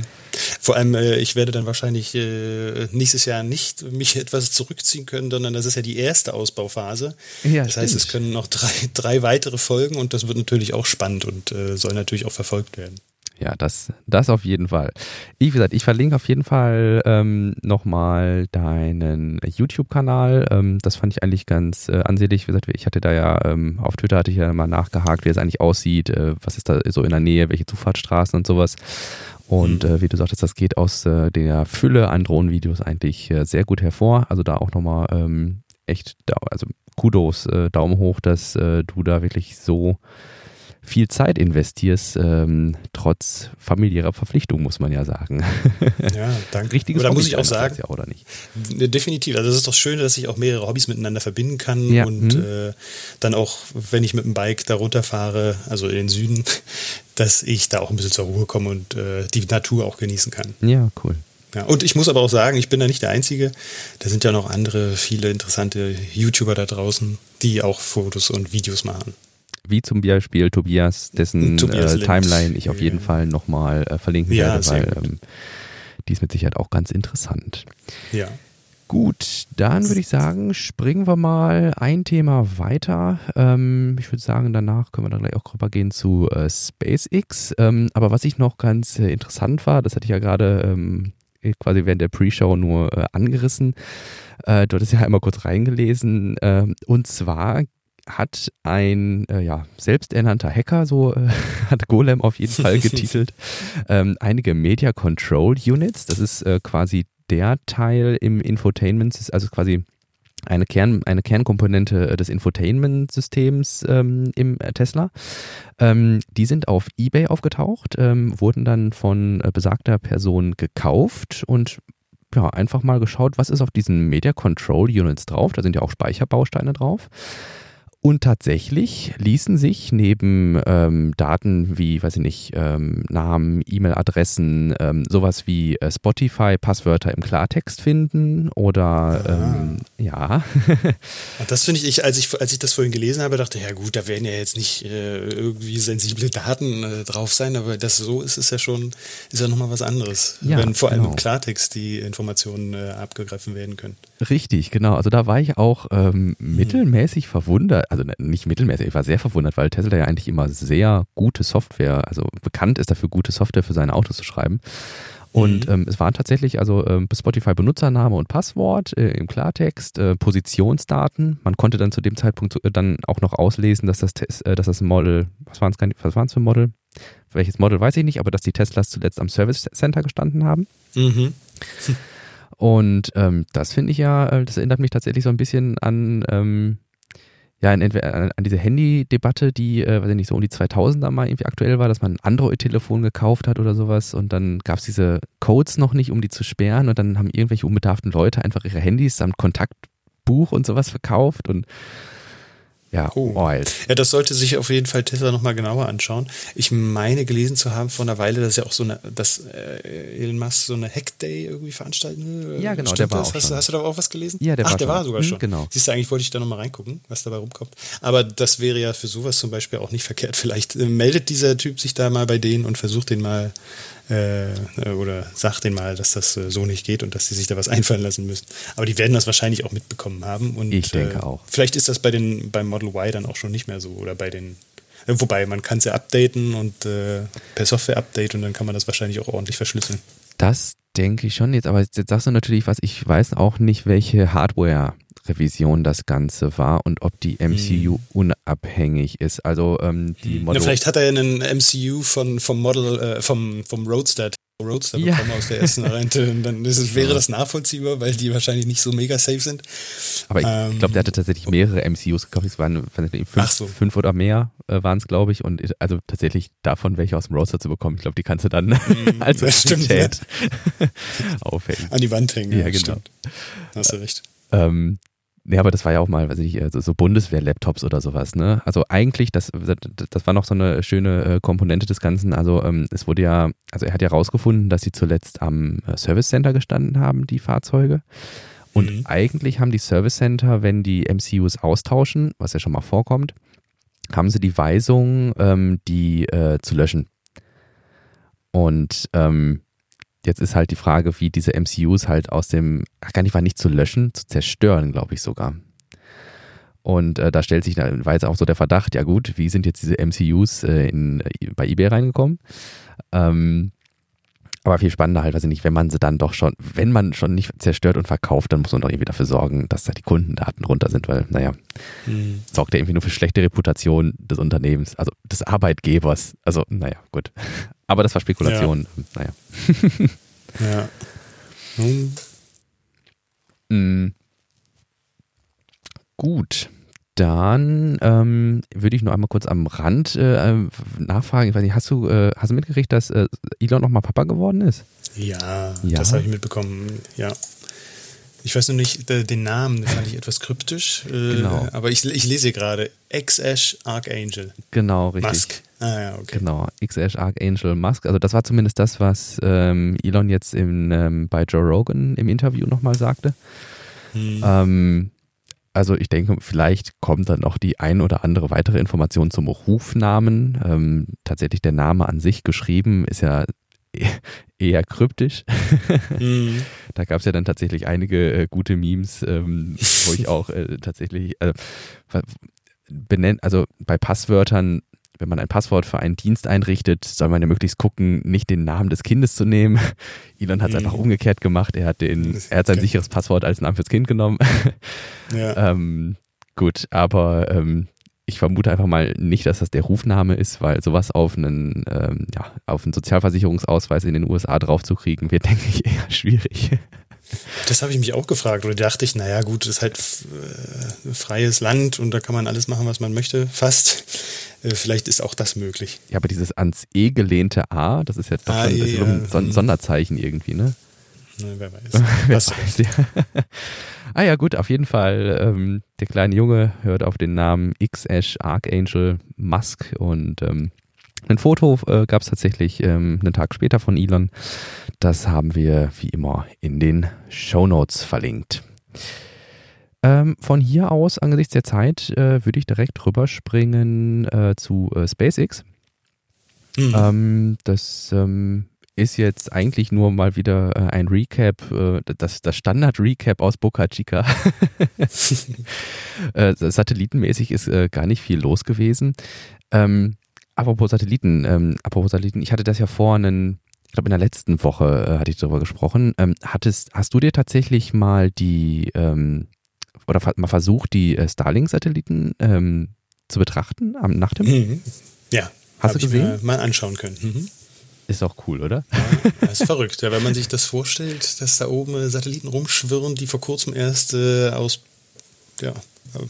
Vor allem, äh, ich werde dann wahrscheinlich äh, nächstes Jahr nicht mich etwas zurückziehen können, sondern das ist ja die erste Ausbauphase. Ja, das stimmt. heißt, es können noch drei, drei weitere folgen und das wird natürlich auch spannend und äh, soll natürlich auch verfolgt werden.
Ja, das, das auf jeden Fall. Ich, wie gesagt, ich verlinke auf jeden Fall ähm, nochmal deinen YouTube-Kanal. Ähm, das fand ich eigentlich ganz äh, ansehnlich. Wie gesagt, ich hatte da ja, ähm, auf Twitter hatte ich ja mal nachgehakt, wie es eigentlich aussieht, äh, was ist da so in der Nähe, welche Zufahrtsstraßen und sowas. Und mhm. äh, wie du sagtest, das geht aus äh, der Fülle an Drohnenvideos eigentlich äh, sehr gut hervor. Also da auch nochmal ähm, echt, also Kudos, äh, Daumen hoch, dass äh, du da wirklich so viel Zeit investierst, ähm, trotz familiärer Verpflichtung, muss man ja sagen.
Ja, danke.
Richtiges
oder muss ich auch sagen,
ja, oder nicht?
Definitiv. Also es ist doch schön, dass ich auch mehrere Hobbys miteinander verbinden kann ja. und mhm. äh, dann auch, wenn ich mit dem Bike da runterfahre, also in den Süden, dass ich da auch ein bisschen zur Ruhe komme und äh, die Natur auch genießen kann.
Ja, cool.
Ja, und ich muss aber auch sagen, ich bin da nicht der Einzige. Da sind ja noch andere, viele interessante YouTuber da draußen, die auch Fotos und Videos machen
wie zum Beispiel Tobias, dessen Tobias äh, Timeline ich auf jeden ja. Fall nochmal äh, verlinken ja, werde, weil ähm, die ist mit Sicherheit auch ganz interessant.
Ja.
Gut, dann würde ich sagen, springen wir mal ein Thema weiter. Ähm, ich würde sagen, danach können wir dann gleich auch rübergehen zu äh, SpaceX. Ähm, aber was ich noch ganz äh, interessant war, das hatte ich ja gerade ähm, quasi während der Pre-Show nur äh, angerissen. Äh, du hattest ja einmal kurz reingelesen. Ähm, und zwar hat ein äh, ja, selbsternannter Hacker, so äh, hat Golem auf jeden Fall getitelt, ähm, einige Media Control Units. Das ist äh, quasi der Teil im Infotainment, also quasi eine, Kern, eine Kernkomponente äh, des Infotainment-Systems ähm, im äh, Tesla. Ähm, die sind auf eBay aufgetaucht, ähm, wurden dann von äh, besagter Person gekauft und ja, einfach mal geschaut, was ist auf diesen Media Control Units drauf. Da sind ja auch Speicherbausteine drauf. Und tatsächlich ließen sich neben ähm, Daten wie, weiß ich nicht, ähm, Namen, E-Mail-Adressen, ähm, sowas wie äh, Spotify-Passwörter im Klartext finden oder ah. Ähm, ja.
das finde ich, ich, als ich, als ich das vorhin gelesen habe, dachte, ja gut, da werden ja jetzt nicht äh, irgendwie sensible Daten äh, drauf sein, aber das so ist es ja schon, ist ja nochmal was anderes. Ja, wenn vor allem genau. im Klartext die Informationen äh, abgegriffen werden können.
Richtig, genau. Also da war ich auch ähm, hm. mittelmäßig verwundert also ne, nicht mittelmäßig, ich war sehr verwundert, weil Tesla ja eigentlich immer sehr gute Software, also bekannt ist dafür, gute Software für seine Autos zu schreiben. Und mhm. ähm, es waren tatsächlich also ähm, Spotify Benutzername und Passwort äh, im Klartext, äh, Positionsdaten. Man konnte dann zu dem Zeitpunkt äh, dann auch noch auslesen, dass das, äh, dass das Model, was waren es was für Model? Welches Model weiß ich nicht, aber dass die Teslas zuletzt am Service Center gestanden haben. Mhm. Und ähm, das finde ich ja, äh, das erinnert mich tatsächlich so ein bisschen an ähm, ja, an, an diese Handy-Debatte, die, äh, weiß ich nicht, so um die 2000er mal irgendwie aktuell war, dass man ein Android-Telefon gekauft hat oder sowas und dann gab es diese Codes noch nicht, um die zu sperren und dann haben irgendwelche unbedarften Leute einfach ihre Handys samt Kontaktbuch und sowas verkauft und ja,
oh. wild. Ja, das sollte sich auf jeden Fall Tesla nochmal genauer anschauen. Ich meine gelesen zu haben vor einer Weile, dass ja auch so eine, dass äh, Elon Musk so eine Hack Day irgendwie veranstalten will.
Ja, genau, Stimmt der war
das?
auch
hast,
schon.
hast du da auch was gelesen?
Ja, der
Ach,
war
der
schon.
war sogar
hm,
schon.
Genau.
Siehst du, eigentlich wollte ich da nochmal reingucken, was dabei rumkommt. Aber das wäre ja für sowas zum Beispiel auch nicht verkehrt. Vielleicht äh, meldet dieser Typ sich da mal bei denen und versucht den mal äh, oder sagt denen mal, dass das äh, so nicht geht und dass sie sich da was einfallen lassen müssen. Aber die werden das wahrscheinlich auch mitbekommen haben. Und,
ich denke
äh,
auch.
Vielleicht ist das bei den, beim Model Y dann auch schon nicht mehr so oder bei den äh, Wobei, man kann es ja updaten und äh, per Software-Update und dann kann man das wahrscheinlich auch ordentlich verschlüsseln.
Das denke ich schon jetzt, aber jetzt sagst du natürlich was, ich weiß auch nicht, welche Hardware Revision das Ganze war und ob die MCU hm. unabhängig ist. Also ähm, die
Model. Ja, vielleicht hat er ja einen MCU von, vom Model, äh, vom, vom Roadster Roadster ja. bekommen aus der ersten Rente. Und dann ist es, wäre das nachvollziehbar, weil die wahrscheinlich nicht so mega safe sind.
Aber ich ähm, glaube, der hatte tatsächlich mehrere MCUs gekauft. Es waren fünf, so. fünf oder mehr äh, waren es, glaube ich. Und also tatsächlich davon welche aus dem Roadster zu bekommen, ich glaube, die kannst du dann mm, als Chat
ja. aufhängen. An die Wand hängen.
Ja, genau. Stimmt.
Hast du recht.
Ähm, ja, aber das war ja auch mal, weiß ich, so, so Bundeswehr-Laptops oder sowas, ne? Also eigentlich, das, das war noch so eine schöne äh, Komponente des Ganzen. Also ähm, es wurde ja, also er hat ja rausgefunden, dass sie zuletzt am äh, Service Center gestanden haben, die Fahrzeuge. Und mhm. eigentlich haben die Service Center, wenn die MCUs austauschen, was ja schon mal vorkommt, haben sie die Weisung, ähm, die äh, zu löschen. Und ähm, Jetzt ist halt die Frage, wie diese MCUs halt aus dem, ach gar nicht, war nicht zu löschen, zu zerstören, glaube ich sogar. Und äh, da stellt sich war jetzt auch so der Verdacht, ja gut, wie sind jetzt diese MCUs äh, in, bei eBay reingekommen? Ähm, aber viel spannender halt, weiß ich nicht, wenn man sie dann doch schon, wenn man schon nicht zerstört und verkauft, dann muss man doch irgendwie dafür sorgen, dass da die Kundendaten runter sind, weil, naja, hm. sorgt ja irgendwie nur für schlechte Reputation des Unternehmens, also des Arbeitgebers. Also, naja, gut. Aber das war Spekulation. Ja. Naja.
ja. Hm.
Mhm. Gut. Dann ähm, würde ich nur einmal kurz am Rand äh, äh, nachfragen. Ich weiß nicht, hast du, äh, hast du mitgekriegt, dass äh, Elon nochmal Papa geworden ist?
Ja, ja. das habe ich mitbekommen. Ja. Ich weiß nur nicht, den Namen den fand ich etwas kryptisch. Äh, genau. Aber ich, ich lese gerade X-Ash Archangel.
Genau, richtig.
Musk. Ah ja, okay.
Genau, X-Ash Archangel Musk. Also das war zumindest das, was ähm, Elon jetzt in, ähm, bei Joe Rogan im Interview nochmal sagte. Hm. Ähm, also ich denke, vielleicht kommt dann noch die ein oder andere weitere Information zum Rufnamen. Ähm, tatsächlich der Name an sich geschrieben ist ja eher kryptisch. Mhm. Da gab es ja dann tatsächlich einige äh, gute Memes, ähm, wo ich auch äh, tatsächlich äh, benennt, also bei Passwörtern wenn man ein Passwort für einen Dienst einrichtet, soll man ja möglichst gucken, nicht den Namen des Kindes zu nehmen. Elon hat es mhm. einfach umgekehrt gemacht. Er hat, den, er hat sein sicheres Passwort als Namen fürs Kind genommen. Ja. ähm, gut, aber ähm, ich vermute einfach mal nicht, dass das der Rufname ist, weil sowas auf einen, ähm, ja, auf einen Sozialversicherungsausweis in den USA draufzukriegen, wird, denke ich, eher schwierig.
Das habe ich mich auch gefragt. Oder dachte ich, naja, gut, das ist halt äh, freies Land und da kann man alles machen, was man möchte, fast. Äh, vielleicht ist auch das möglich.
Ja, aber dieses ans E gelehnte A, das ist ja doch ah, schon ja. ein Son Sonderzeichen irgendwie, ne?
Na, wer weiß. wer weiß
ja. ah ja, gut, auf jeden Fall. Ähm, der kleine Junge hört auf den Namen X-Ash Archangel Musk und ähm, ein Foto äh, gab es tatsächlich ähm, einen Tag später von Elon. Das haben wir wie immer in den Show Notes verlinkt. Ähm, von hier aus, angesichts der Zeit, äh, würde ich direkt rüberspringen äh, zu äh, SpaceX. Mhm. Ähm, das ähm, ist jetzt eigentlich nur mal wieder äh, ein Recap, äh, das, das Standard-Recap aus Boca Chica. äh, satellitenmäßig ist äh, gar nicht viel los gewesen. Ähm, apropos Satelliten, ähm, apropos Satelliten, ich hatte das ja vor einen, ich glaube in der letzten Woche äh, hatte ich darüber gesprochen. Ähm, hattest, hast du dir tatsächlich mal die ähm, oder mal versucht, die äh, Starlink-Satelliten ähm, zu betrachten am Nacht?
Mhm. Ja, hast du gesehen? mal anschauen können. Mhm.
Ist auch cool, oder?
Ja, das ist verrückt, ja, wenn man sich das vorstellt, dass da oben Satelliten rumschwirren, die vor kurzem erst äh, aus, ja,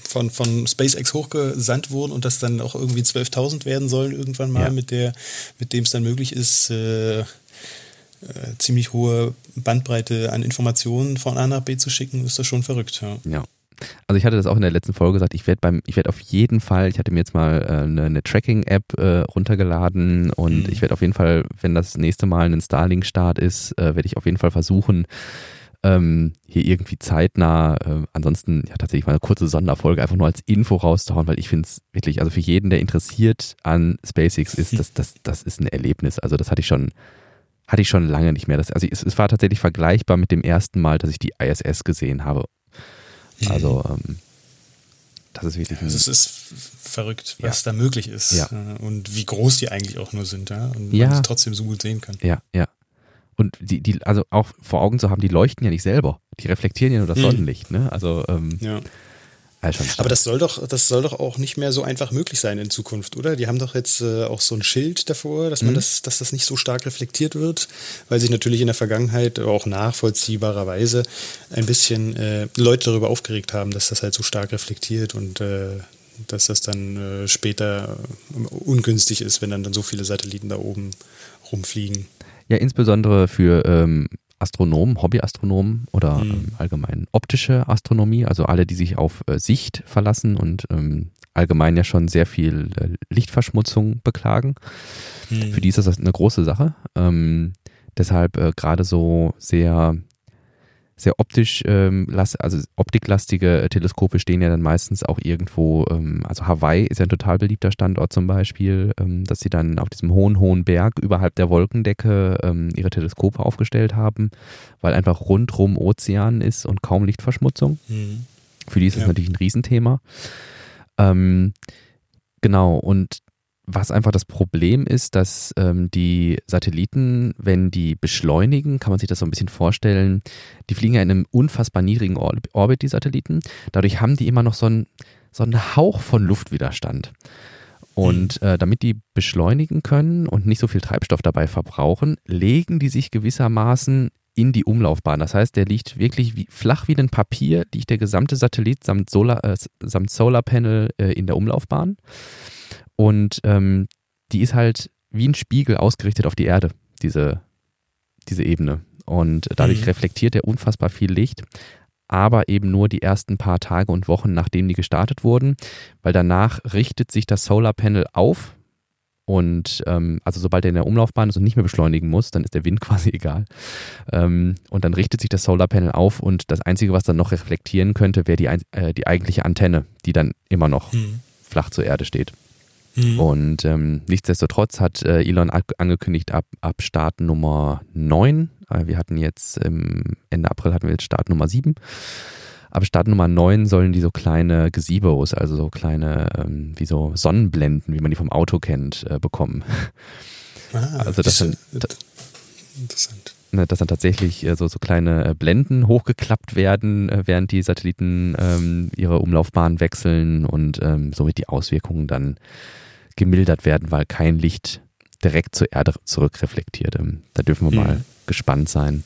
von, von SpaceX hochgesandt wurden und das dann auch irgendwie 12.000 werden sollen irgendwann mal, ja. mit, der, mit dem es dann möglich ist, äh, äh, ziemlich hohe Bandbreite an Informationen von A nach B zu schicken, ist das schon verrückt. Ja.
ja. Also ich hatte das auch in der letzten Folge gesagt, ich werde beim, ich werde auf jeden Fall, ich hatte mir jetzt mal äh, eine, eine Tracking-App äh, runtergeladen und mhm. ich werde auf jeden Fall, wenn das nächste Mal ein Starlink-Start ist, äh, werde ich auf jeden Fall versuchen, ähm, hier irgendwie zeitnah, äh, ansonsten ja tatsächlich mal eine kurze Sonderfolge einfach nur als Info rauszuhauen, weil ich finde es wirklich, also für jeden, der interessiert an SpaceX ist, das, das, das ist ein Erlebnis. Also das hatte ich schon, hatte ich schon lange nicht mehr. Das, also es, es war tatsächlich vergleichbar mit dem ersten Mal, dass ich die ISS gesehen habe. Also ähm, das ist wirklich.
Also es ist verrückt, was ja. da möglich ist
ja.
Äh, und wie groß die eigentlich auch nur sind, ja, und
ja.
man sie trotzdem so gut sehen kann.
Ja, ja. Und die, die, also auch vor Augen zu haben, die leuchten ja nicht selber. Die reflektieren ja nur das hm. Sonnenlicht, ne? Also ähm,
ja. Aber das soll doch, das soll doch auch nicht mehr so einfach möglich sein in Zukunft, oder? Die haben doch jetzt äh, auch so ein Schild davor, dass man mhm. das, dass das nicht so stark reflektiert wird, weil sich natürlich in der Vergangenheit auch nachvollziehbarerweise ein bisschen äh, Leute darüber aufgeregt haben, dass das halt so stark reflektiert und äh, dass das dann äh, später äh, ungünstig ist, wenn dann, dann so viele Satelliten da oben rumfliegen.
Ja, insbesondere für ähm, Astronomen, Hobbyastronomen oder mhm. ähm, allgemein optische Astronomie, also alle, die sich auf äh, Sicht verlassen und ähm, allgemein ja schon sehr viel äh, Lichtverschmutzung beklagen. Mhm. Für die ist das eine große Sache. Ähm, deshalb äh, gerade so sehr sehr optisch, ähm, also optiklastige äh, Teleskope stehen ja dann meistens auch irgendwo, ähm, also Hawaii ist ja ein total beliebter Standort zum Beispiel, ähm, dass sie dann auf diesem hohen, hohen Berg überhalb der Wolkendecke ähm, ihre Teleskope aufgestellt haben, weil einfach rundrum Ozean ist und kaum Lichtverschmutzung. Mhm. Für die ist das ja. natürlich ein Riesenthema. Ähm, genau, und was einfach das Problem ist, dass ähm, die Satelliten, wenn die beschleunigen, kann man sich das so ein bisschen vorstellen, die fliegen ja in einem unfassbar niedrigen Orbit, die Satelliten. Dadurch haben die immer noch so einen, so einen Hauch von Luftwiderstand. Und mhm. äh, damit die beschleunigen können und nicht so viel Treibstoff dabei verbrauchen, legen die sich gewissermaßen in die Umlaufbahn. Das heißt, der liegt wirklich wie, flach wie ein Papier, liegt der gesamte Satellit samt, Solar, äh, samt Solarpanel äh, in der Umlaufbahn. Und ähm, die ist halt wie ein Spiegel ausgerichtet auf die Erde, diese, diese Ebene. Und dadurch mhm. reflektiert er unfassbar viel Licht, aber eben nur die ersten paar Tage und Wochen, nachdem die gestartet wurden, weil danach richtet sich das Solarpanel auf. Und ähm, also sobald er in der Umlaufbahn ist und nicht mehr beschleunigen muss, dann ist der Wind quasi egal. Ähm, und dann richtet sich das Solarpanel auf und das Einzige, was dann noch reflektieren könnte, wäre die, äh, die eigentliche Antenne, die dann immer noch mhm. flach zur Erde steht. Mhm. Und ähm, nichtsdestotrotz hat äh, Elon angekündigt, ab, ab Start Nummer 9, äh, wir hatten jetzt im Ende April hatten wir jetzt Start Nummer 7, ab Start Nummer 9 sollen die so kleine Gazebos, also so kleine, ähm, wie so Sonnenblenden, wie man die vom Auto kennt, äh, bekommen.
Ah, also das sind
interessant ne, dass dann tatsächlich äh, so, so kleine äh, Blenden hochgeklappt werden, äh, während die Satelliten ähm, ihre Umlaufbahn wechseln und ähm, somit die Auswirkungen dann gemildert werden, weil kein Licht direkt zur Erde zurückreflektiert. Ähm, da dürfen wir mhm. mal gespannt sein.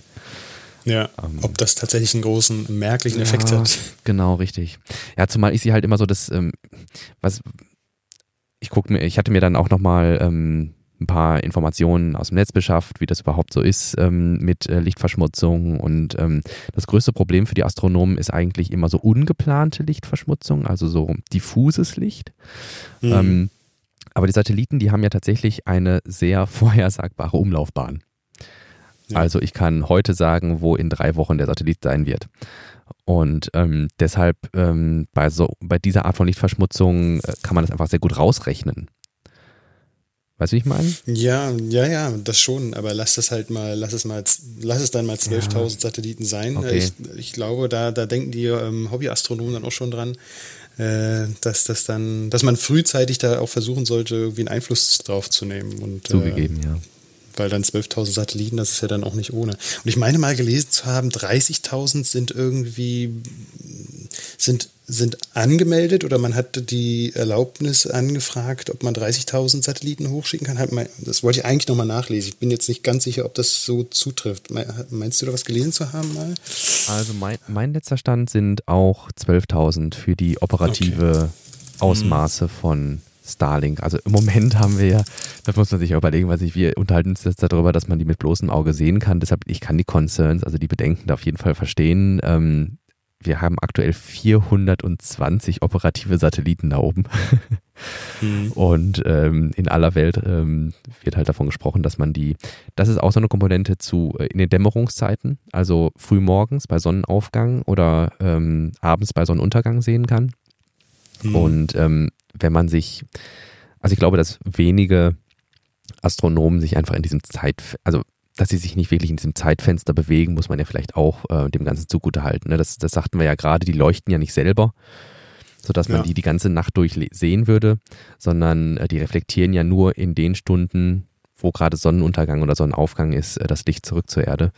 Ja, ähm, ob das tatsächlich einen großen, merklichen Effekt ja, hat.
Genau, richtig. Ja, zumal ich sie halt immer so das, ähm, was, ich guck mir, ich hatte mir dann auch nochmal ähm, ein paar Informationen aus dem Netz beschafft, wie das überhaupt so ist ähm, mit äh, Lichtverschmutzung. Und ähm, das größte Problem für die Astronomen ist eigentlich immer so ungeplante Lichtverschmutzung, also so diffuses Licht. Mhm. Ähm, aber die Satelliten, die haben ja tatsächlich eine sehr vorhersagbare Umlaufbahn. Ja. Also ich kann heute sagen, wo in drei Wochen der Satellit sein wird. Und ähm, deshalb ähm, bei, so, bei dieser Art von Lichtverschmutzung äh, kann man das einfach sehr gut rausrechnen. Weißt du, wie ich meine?
Ja, ja, ja, das schon, aber lass das halt mal, lass es mal, lass es dann mal 12.000 ja. Satelliten sein. Okay. Ich, ich, glaube, da, da denken die ähm, Hobbyastronomen dann auch schon dran, dass das dann, dass man frühzeitig da auch versuchen sollte, irgendwie einen Einfluss drauf zu nehmen. Und,
Zugegeben, äh, ja
weil dann 12.000 Satelliten, das ist ja dann auch nicht ohne. Und ich meine mal gelesen zu haben, 30.000 sind irgendwie, sind, sind angemeldet oder man hat die Erlaubnis angefragt, ob man 30.000 Satelliten hochschicken kann. Das wollte ich eigentlich nochmal nachlesen. Ich bin jetzt nicht ganz sicher, ob das so zutrifft. Meinst du da was gelesen zu haben mal?
Also mein, mein letzter Stand sind auch 12.000 für die operative okay. Ausmaße von Starlink. Also im Moment haben wir ja, da muss man sich ja überlegen, ich, wir unterhalten uns jetzt darüber, dass man die mit bloßem Auge sehen kann. Deshalb, ich kann die Concerns, also die Bedenken da auf jeden Fall verstehen. Ähm, wir haben aktuell 420 operative Satelliten da oben. mhm. Und ähm, in aller Welt ähm, wird halt davon gesprochen, dass man die, das ist auch so eine Komponente zu äh, in den Dämmerungszeiten, also früh morgens bei Sonnenaufgang oder ähm, abends bei Sonnenuntergang sehen kann. Mhm. Und ähm, wenn man sich, also ich glaube, dass wenige Astronomen sich einfach in diesem Zeit, also dass sie sich nicht wirklich in diesem Zeitfenster bewegen, muss man ja vielleicht auch äh, dem Ganzen zugutehalten. Ne? Das, das sagten wir ja gerade, die leuchten ja nicht selber, sodass man ja. die die ganze Nacht durch sehen würde, sondern äh, die reflektieren ja nur in den Stunden, wo gerade Sonnenuntergang oder Sonnenaufgang ist, äh, das Licht zurück zur Erde.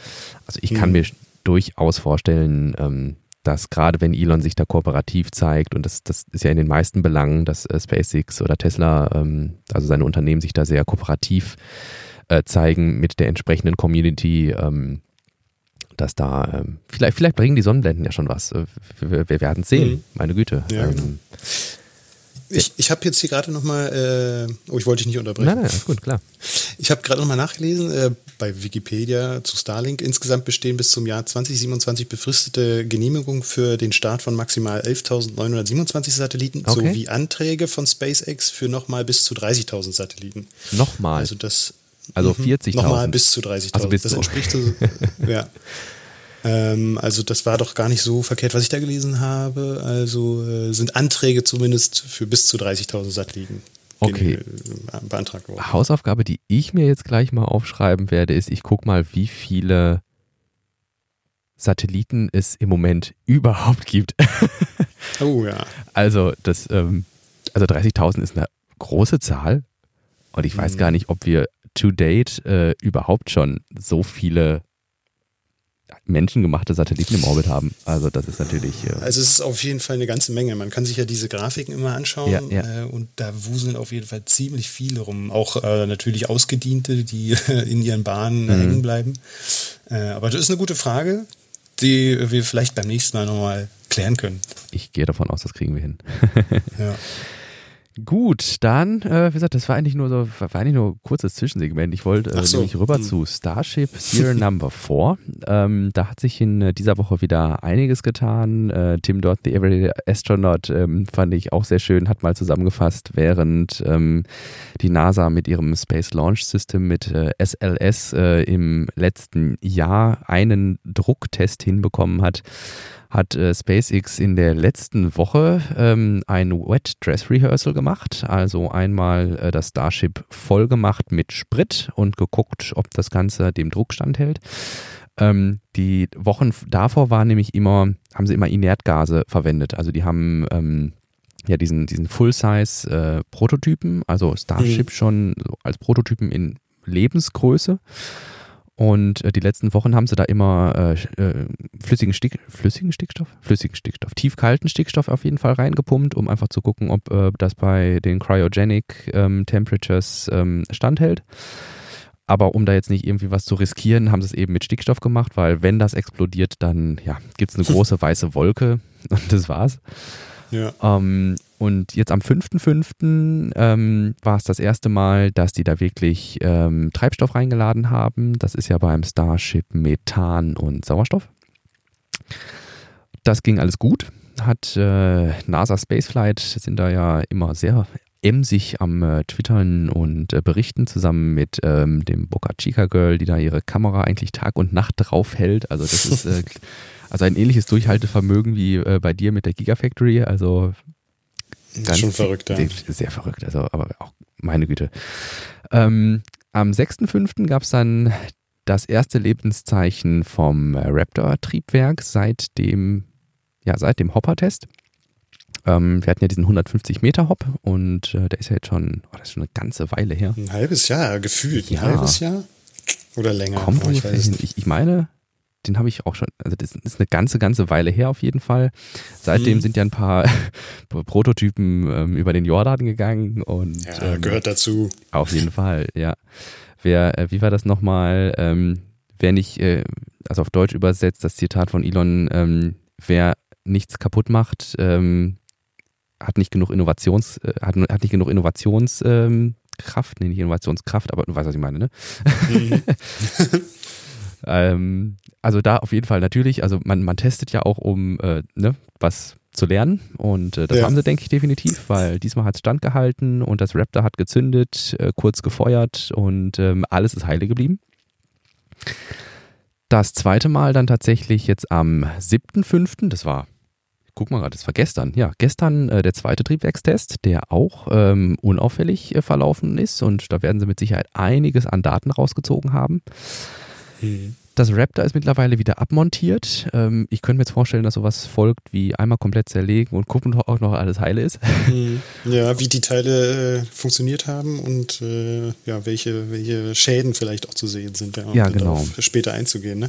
Also ich kann mhm. mir durchaus vorstellen, ähm, dass gerade wenn Elon sich da kooperativ zeigt, und das, das ist ja in den meisten Belangen, dass äh, SpaceX oder Tesla, ähm, also seine Unternehmen sich da sehr kooperativ äh, zeigen mit der entsprechenden Community, ähm, dass da, ähm, vielleicht, vielleicht bringen die Sonnenblenden ja schon was. Äh, wir, wir werden sehen, mhm. meine Güte. Ja, ähm, genau.
Ich, ich habe jetzt hier gerade nochmal, äh, oh, ich wollte dich nicht unterbrechen.
Nein, nein, gut, klar.
Ich habe gerade nochmal nachgelesen, äh, bei Wikipedia zu Starlink. Insgesamt bestehen bis zum Jahr 2027 befristete Genehmigungen für den Start von maximal 11.927 Satelliten okay. sowie Anträge von SpaceX für nochmal bis zu 30.000 Satelliten.
Nochmal?
Also das.
Also 40.000?
Mhm. Nochmal bis zu 30.000. Also das entspricht so, ja. Ähm, also das war doch gar nicht so verkehrt, was ich da gelesen habe. Also äh, sind Anträge zumindest für bis zu 30.000 Satelliten
okay. Äh, beantragt worden. Hausaufgabe, die ich mir jetzt gleich mal aufschreiben werde, ist, ich gucke mal, wie viele Satelliten es im Moment überhaupt gibt.
oh ja.
Also das, ähm, also 30.000 ist eine große Zahl und ich weiß mhm. gar nicht, ob wir to date äh, überhaupt schon so viele menschengemachte Satelliten im Orbit haben. Also das ist natürlich.
Äh also es ist auf jeden Fall eine ganze Menge. Man kann sich ja diese Grafiken immer anschauen ja, ja. Äh, und da wuseln auf jeden Fall ziemlich viele rum. Auch äh, natürlich Ausgediente, die in ihren Bahnen mhm. hängen bleiben. Äh, aber das ist eine gute Frage, die wir vielleicht beim nächsten Mal nochmal klären können.
Ich gehe davon aus, das kriegen wir hin. ja. Gut, dann, äh, wie gesagt, das war eigentlich nur so, war eigentlich nur ein kurzes Zwischensegment. Ich wollte äh, so. nämlich rüber hm. zu Starship Serial Number 4. Ähm, da hat sich in äh, dieser Woche wieder einiges getan. Äh, Tim Dodd, The Everyday Astronaut, ähm, fand ich auch sehr schön, hat mal zusammengefasst, während ähm, die NASA mit ihrem Space Launch System mit SLS äh, im letzten Jahr einen Drucktest hinbekommen hat hat äh, SpaceX in der letzten Woche ähm, ein Wet Dress Rehearsal gemacht. Also einmal äh, das Starship voll gemacht mit Sprit und geguckt, ob das Ganze dem Druck standhält. Ähm, die Wochen davor waren nämlich immer, haben sie immer Inertgase verwendet. Also die haben ähm, ja diesen, diesen Full-Size-Prototypen, äh, also Starship mhm. schon als Prototypen in Lebensgröße und äh, die letzten Wochen haben sie da immer äh, äh, flüssigen, Stick, flüssigen Stickstoff, flüssigen Stickstoff, tiefkalten Stickstoff auf jeden Fall reingepumpt, um einfach zu gucken, ob äh, das bei den Cryogenic ähm, Temperatures ähm, standhält. aber um da jetzt nicht irgendwie was zu riskieren, haben sie es eben mit Stickstoff gemacht, weil wenn das explodiert, dann ja, gibt es eine große weiße Wolke und das war's. Ja. Ähm, und jetzt am 5.5. Ähm, war es das erste Mal, dass die da wirklich ähm, Treibstoff reingeladen haben. Das ist ja beim Starship Methan und Sauerstoff. Das ging alles gut. Hat äh, NASA Spaceflight, sind da ja immer sehr emsig am äh, Twittern und äh, berichten, zusammen mit ähm, dem Boca Chica Girl, die da ihre Kamera eigentlich Tag und Nacht drauf hält. Also das ist äh, also ein ähnliches Durchhaltevermögen wie äh, bei dir mit der Gigafactory. Also
Ganz Schon verrückt, ja. Sehr,
sehr, verrückt, also, aber auch meine Güte. Ähm, am 6.5. gab es dann das erste Lebenszeichen vom Raptor-Triebwerk seit dem, ja, seit dem Hopper-Test. Ähm, wir hatten ja diesen 150 Meter Hop und äh, der ist ja jetzt schon, oh, das ist schon eine ganze Weile her.
Ein halbes Jahr, gefühlt. Ein ja. halbes Jahr? Oder länger?
Kommt oh, ich, ich, ich meine, den habe ich auch schon, also das ist eine ganze, ganze Weile her auf jeden Fall. Seitdem mhm. sind ja ein paar Prototypen ähm, über den Jordan gegangen und
ja, ähm, gehört dazu.
Auf jeden Fall, ja. Wer, äh, wie war das nochmal? Ähm, wer nicht, äh, also auf Deutsch übersetzt, das Zitat von Elon, ähm, wer nichts kaputt macht, ähm, hat nicht genug Innovations, äh, hat, hat nicht genug Innovationskraft, ähm, nee, nicht Innovationskraft, aber du weißt, was ich meine, ne? Mhm. Ähm, also da auf jeden Fall natürlich, also man, man testet ja auch, um äh, ne, was zu lernen und äh, das ja. haben sie, denke ich, definitiv, weil diesmal hat es standgehalten und das Raptor hat gezündet, äh, kurz gefeuert und ähm, alles ist heile geblieben. Das zweite Mal dann tatsächlich jetzt am 7.5., das war, guck mal gerade, das war gestern, ja, gestern äh, der zweite Triebwerkstest, der auch ähm, unauffällig äh, verlaufen ist und da werden sie mit Sicherheit einiges an Daten rausgezogen haben. Das Raptor ist mittlerweile wieder abmontiert. Ähm, ich könnte mir jetzt vorstellen, dass sowas folgt wie einmal komplett zerlegen und gucken, ob auch noch alles heile ist.
Mhm. Ja, wie die Teile äh, funktioniert haben und äh, ja, welche, welche Schäden vielleicht auch zu sehen sind.
Ja, ja genau.
Später einzugehen. Ne?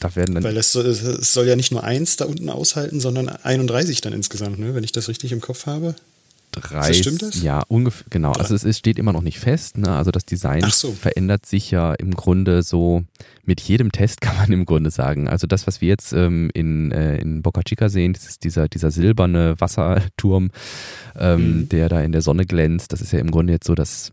Da werden dann
Weil es, es soll ja nicht nur eins da unten aushalten, sondern 31 dann insgesamt, ne? wenn ich das richtig im Kopf habe.
30. Stimmt das? Ja, ungefähr, genau. Also es, es, steht immer noch nicht fest. Ne? Also das Design so. verändert sich ja im Grunde so mit jedem Test, kann man im Grunde sagen. Also das, was wir jetzt ähm, in, äh, in Boca Chica sehen, das ist dieser, dieser silberne Wasserturm, ähm, mhm. der da in der Sonne glänzt. Das ist ja im Grunde jetzt so das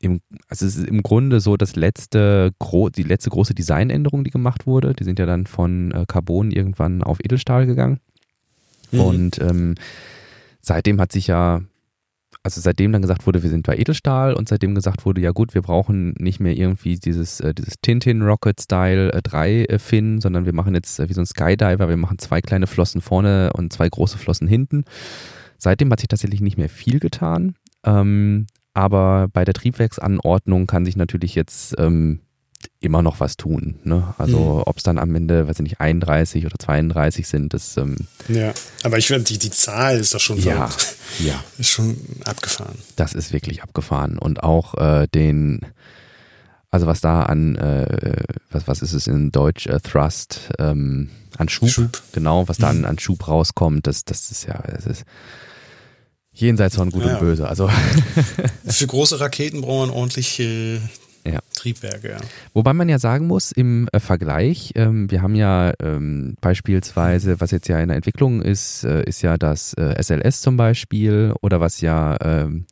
im, also es ist im Grunde so das letzte, die letzte große Designänderung, die gemacht wurde. Die sind ja dann von äh, Carbon irgendwann auf Edelstahl gegangen. Mhm. Und ähm, seitdem hat sich ja also seitdem dann gesagt wurde, wir sind bei Edelstahl und seitdem gesagt wurde, ja gut, wir brauchen nicht mehr irgendwie dieses, äh, dieses Tintin Rocket Style äh, 3 äh, Fin, sondern wir machen jetzt äh, wie so ein Skydiver, wir machen zwei kleine Flossen vorne und zwei große Flossen hinten. Seitdem hat sich tatsächlich nicht mehr viel getan. Ähm, aber bei der Triebwerksanordnung kann sich natürlich jetzt ähm, immer noch was tun. Ne? Also mhm. ob es dann am Ende, weiß ich nicht, 31 oder 32 sind, das ähm,
Ja, aber ich finde, die, die Zahl ist doch schon
ja, so, ja.
ist schon abgefahren.
Das ist wirklich abgefahren. Und auch äh, den, also was da an, äh, was, was ist es in Deutsch, äh, Thrust, ähm, an Schub, Schub, genau, was da mhm. an, an Schub rauskommt, das, das ist ja, es ist jenseits von Gut ja, und Böse. Also
Für große Raketen braucht man ordentlich äh, ja. Triebwerke, ja.
Wobei man ja sagen muss, im äh, Vergleich, ähm, wir haben ja ähm, beispielsweise, was jetzt ja in der Entwicklung ist, äh, ist ja das äh, SLS zum Beispiel oder was ja, ähm,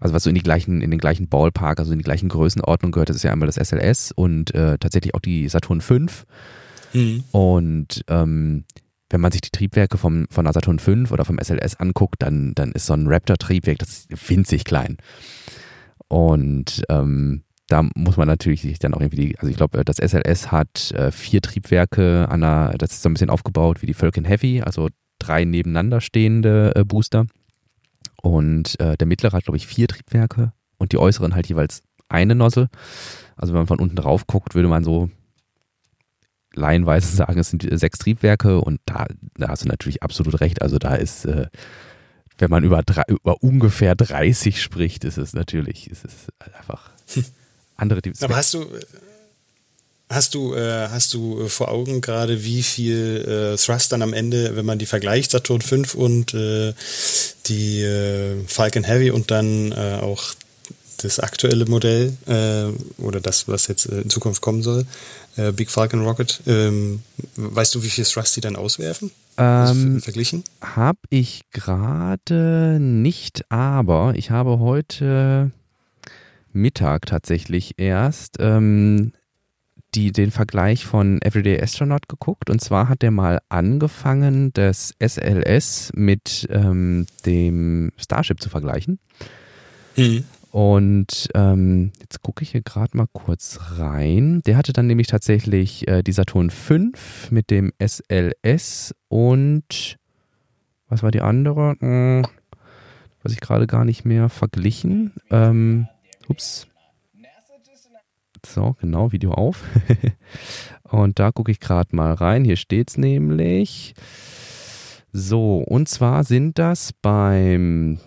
also was so in die gleichen, in den gleichen Ballpark, also in die gleichen Größenordnung gehört, das ist ja einmal das SLS und äh, tatsächlich auch die Saturn V. Mhm. Und ähm, wenn man sich die Triebwerke vom, von der Saturn V oder vom SLS anguckt, dann, dann ist so ein Raptor-Triebwerk, das ist winzig klein. Und ähm, da muss man natürlich sich dann auch irgendwie, also ich glaube, das SLS hat äh, vier Triebwerke an der, das ist so ein bisschen aufgebaut wie die Falcon Heavy, also drei nebeneinander stehende äh, Booster. Und äh, der mittlere hat, glaube ich, vier Triebwerke und die äußeren halt jeweils eine Nozzle. Also wenn man von unten drauf guckt, würde man so laienweise sagen, es sind sechs Triebwerke und da, da hast du natürlich absolut recht. Also da ist, äh, wenn man über, drei, über ungefähr 30 spricht, ist es natürlich, ist es einfach andere
die Aber hast du, hast du, äh, hast du vor Augen gerade, wie viel äh, Thrust dann am Ende, wenn man die vergleicht, Saturn 5 und äh, die äh, Falcon Heavy und dann äh, auch das aktuelle Modell äh, oder das, was jetzt äh, in Zukunft kommen soll, äh, Big Falcon Rocket. Ähm, weißt du, wie viel Thrust die dann auswerfen?
Ähm,
verglichen?
Habe ich gerade nicht, aber ich habe heute Mittag tatsächlich erst ähm, die, den Vergleich von Everyday Astronaut geguckt und zwar hat der mal angefangen, das SLS mit ähm, dem Starship zu vergleichen. Mhm. Und ähm, jetzt gucke ich hier gerade mal kurz rein. Der hatte dann nämlich tatsächlich äh, die Saturn 5 mit dem SLS und was war die andere? Hm, weiß ich gerade gar nicht mehr verglichen. Ähm, ups. So, genau, Video auf. und da gucke ich gerade mal rein. Hier steht es nämlich. So, und zwar sind das beim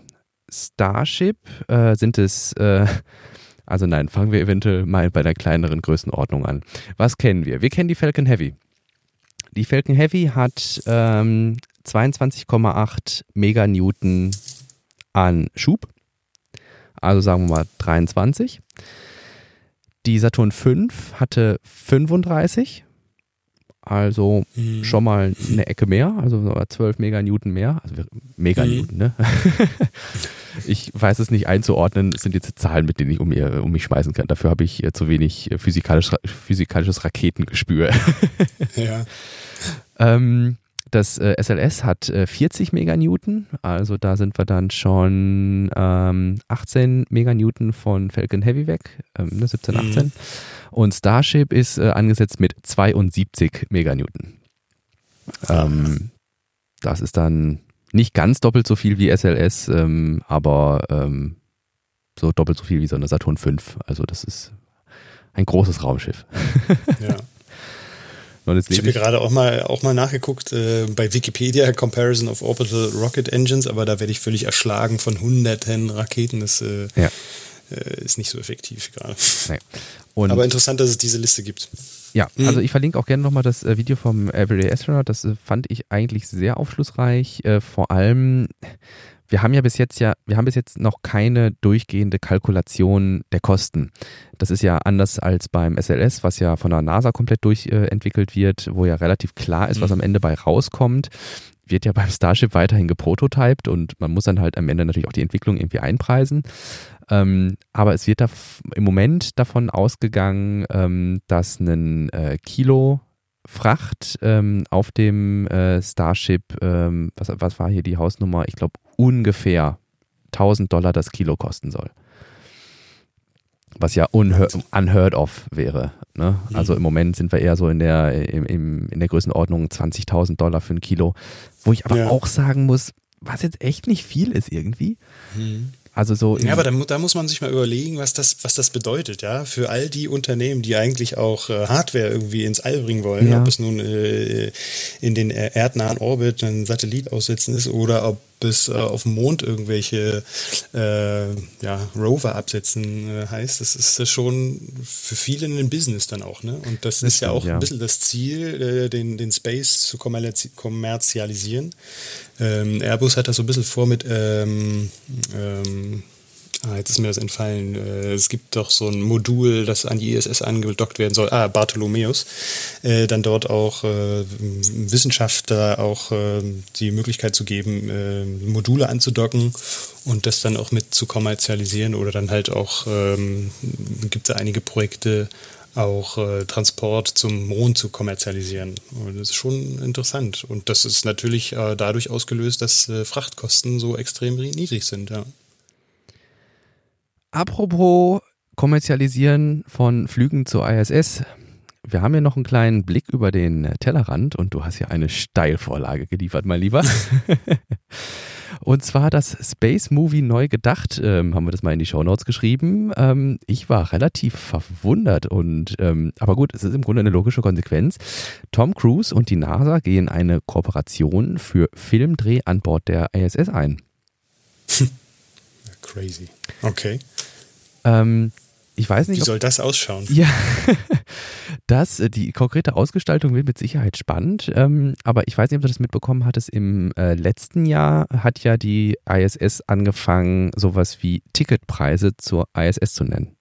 Starship äh, sind es, äh, also nein, fangen wir eventuell mal bei der kleineren Größenordnung an. Was kennen wir? Wir kennen die Falcon Heavy. Die Falcon Heavy hat ähm, 22,8 Meganewton an Schub. Also sagen wir mal 23. Die Saturn 5 hatte 35 also mhm. schon mal eine Ecke mehr, also 12 Meganewton mehr. Also Meganewton, mhm. ne? ich weiß es nicht einzuordnen. Es sind jetzt Zahlen, mit denen ich um, mir, um mich schmeißen kann. Dafür habe ich äh, zu wenig äh, physikalisch, physikalisches Raketengespür. ja. ähm, das äh, SLS hat äh, 40 Meganewton, also da sind wir dann schon ähm, 18 Meganewton von Falcon Heavy weg, ähm, 17, ne, 18. Mhm. Und Starship ist äh, angesetzt mit 72 Meganewton. Ähm, das ist dann nicht ganz doppelt so viel wie SLS, ähm, aber ähm, so doppelt so viel wie so eine Saturn 5. Also das ist ein großes Raumschiff.
ja. ich habe gerade auch mal, auch mal nachgeguckt äh, bei Wikipedia Comparison of Orbital Rocket Engines, aber da werde ich völlig erschlagen von hunderten Raketen. Das äh, ja. äh, ist nicht so effektiv gerade. Nee. aber interessant, dass es diese Liste gibt.
Ja, mhm. also ich verlinke auch gerne nochmal das äh, Video vom Everyday Astronaut. Das äh, fand ich eigentlich sehr aufschlussreich. Vor allem wir haben ja bis jetzt ja, wir haben bis jetzt noch keine durchgehende Kalkulation der Kosten. Das ist ja anders als beim SLS, was ja von der NASA komplett durchentwickelt wird, wo ja relativ klar ist, was mhm. am Ende bei rauskommt. Wird ja beim Starship weiterhin geprototyped und man muss dann halt am Ende natürlich auch die Entwicklung irgendwie einpreisen. Ähm, aber es wird da im Moment davon ausgegangen, ähm, dass ein äh, Kilo Fracht ähm, auf dem äh, Starship, ähm, was, was war hier die Hausnummer? Ich glaube ungefähr 1000 Dollar das Kilo kosten soll. Was ja unheard of wäre. Ne? Also im Moment sind wir eher so in der, im, im, in der Größenordnung 20.000 Dollar für ein Kilo. Wo ich aber ja. auch sagen muss, was jetzt echt nicht viel ist irgendwie. Mhm. Also so
ja, aber da, da, muss man sich mal überlegen, was das, was das bedeutet, ja, für all die Unternehmen, die eigentlich auch äh, Hardware irgendwie ins All bringen wollen, ja. ob es nun äh, in den erdnahen Orbit ein Satellit aussetzen ist oder ob bis äh, auf dem Mond irgendwelche äh, ja, Rover absetzen äh, heißt, das ist das schon für viele ein Business dann auch. Ne? Und das, das ist ja auch ja. ein bisschen das Ziel, äh, den, den Space zu kommerzialisieren. Ähm, Airbus hat das so ein bisschen vor mit ähm, ähm, Ah, jetzt ist mir das entfallen. Äh, es gibt doch so ein Modul, das an die ISS angedockt werden soll. Ah, Bartholomäus. Äh, dann dort auch äh, Wissenschaftler auch die Möglichkeit zu geben, Module anzudocken und das dann auch mit zu kommerzialisieren oder dann halt auch ähm, gibt es einige Projekte, auch äh, Transport zum Mond zu kommerzialisieren. Und das ist schon interessant. Und das ist natürlich äh, dadurch ausgelöst, dass äh, Frachtkosten so extrem niedrig sind. Ja.
Apropos Kommerzialisieren von Flügen zur ISS. Wir haben ja noch einen kleinen Blick über den Tellerrand und du hast ja eine Steilvorlage geliefert, mein Lieber. und zwar das Space Movie neu gedacht, ähm, haben wir das mal in die Show Notes geschrieben. Ähm, ich war relativ verwundert und, ähm, aber gut, es ist im Grunde eine logische Konsequenz. Tom Cruise und die NASA gehen eine Kooperation für Filmdreh an Bord der ISS ein.
Crazy. Okay.
Ähm, Ich weiß nicht.
Wie soll das ausschauen?
Ja, das, äh, die konkrete Ausgestaltung wird mit Sicherheit spannend. Ähm, aber ich weiß nicht, ob du das mitbekommen hattest. Im äh, letzten Jahr hat ja die ISS angefangen, sowas wie Ticketpreise zur ISS zu nennen.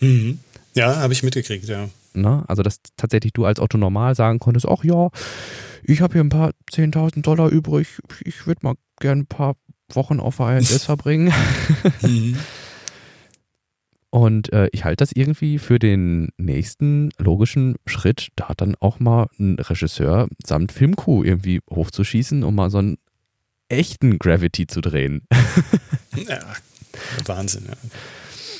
Mhm. Ja, habe ich mitgekriegt, ja.
Ne? Also, dass tatsächlich du als Otto normal sagen konntest, ach ja, ich habe hier ein paar 10.000 Dollar übrig, ich würde mal gerne ein paar Wochen auf der ISS verbringen. mhm. Und äh, ich halte das irgendwie für den nächsten logischen Schritt, da dann auch mal ein Regisseur samt Filmcrew irgendwie hochzuschießen, um mal so einen echten Gravity zu drehen.
ja, Wahnsinn, ja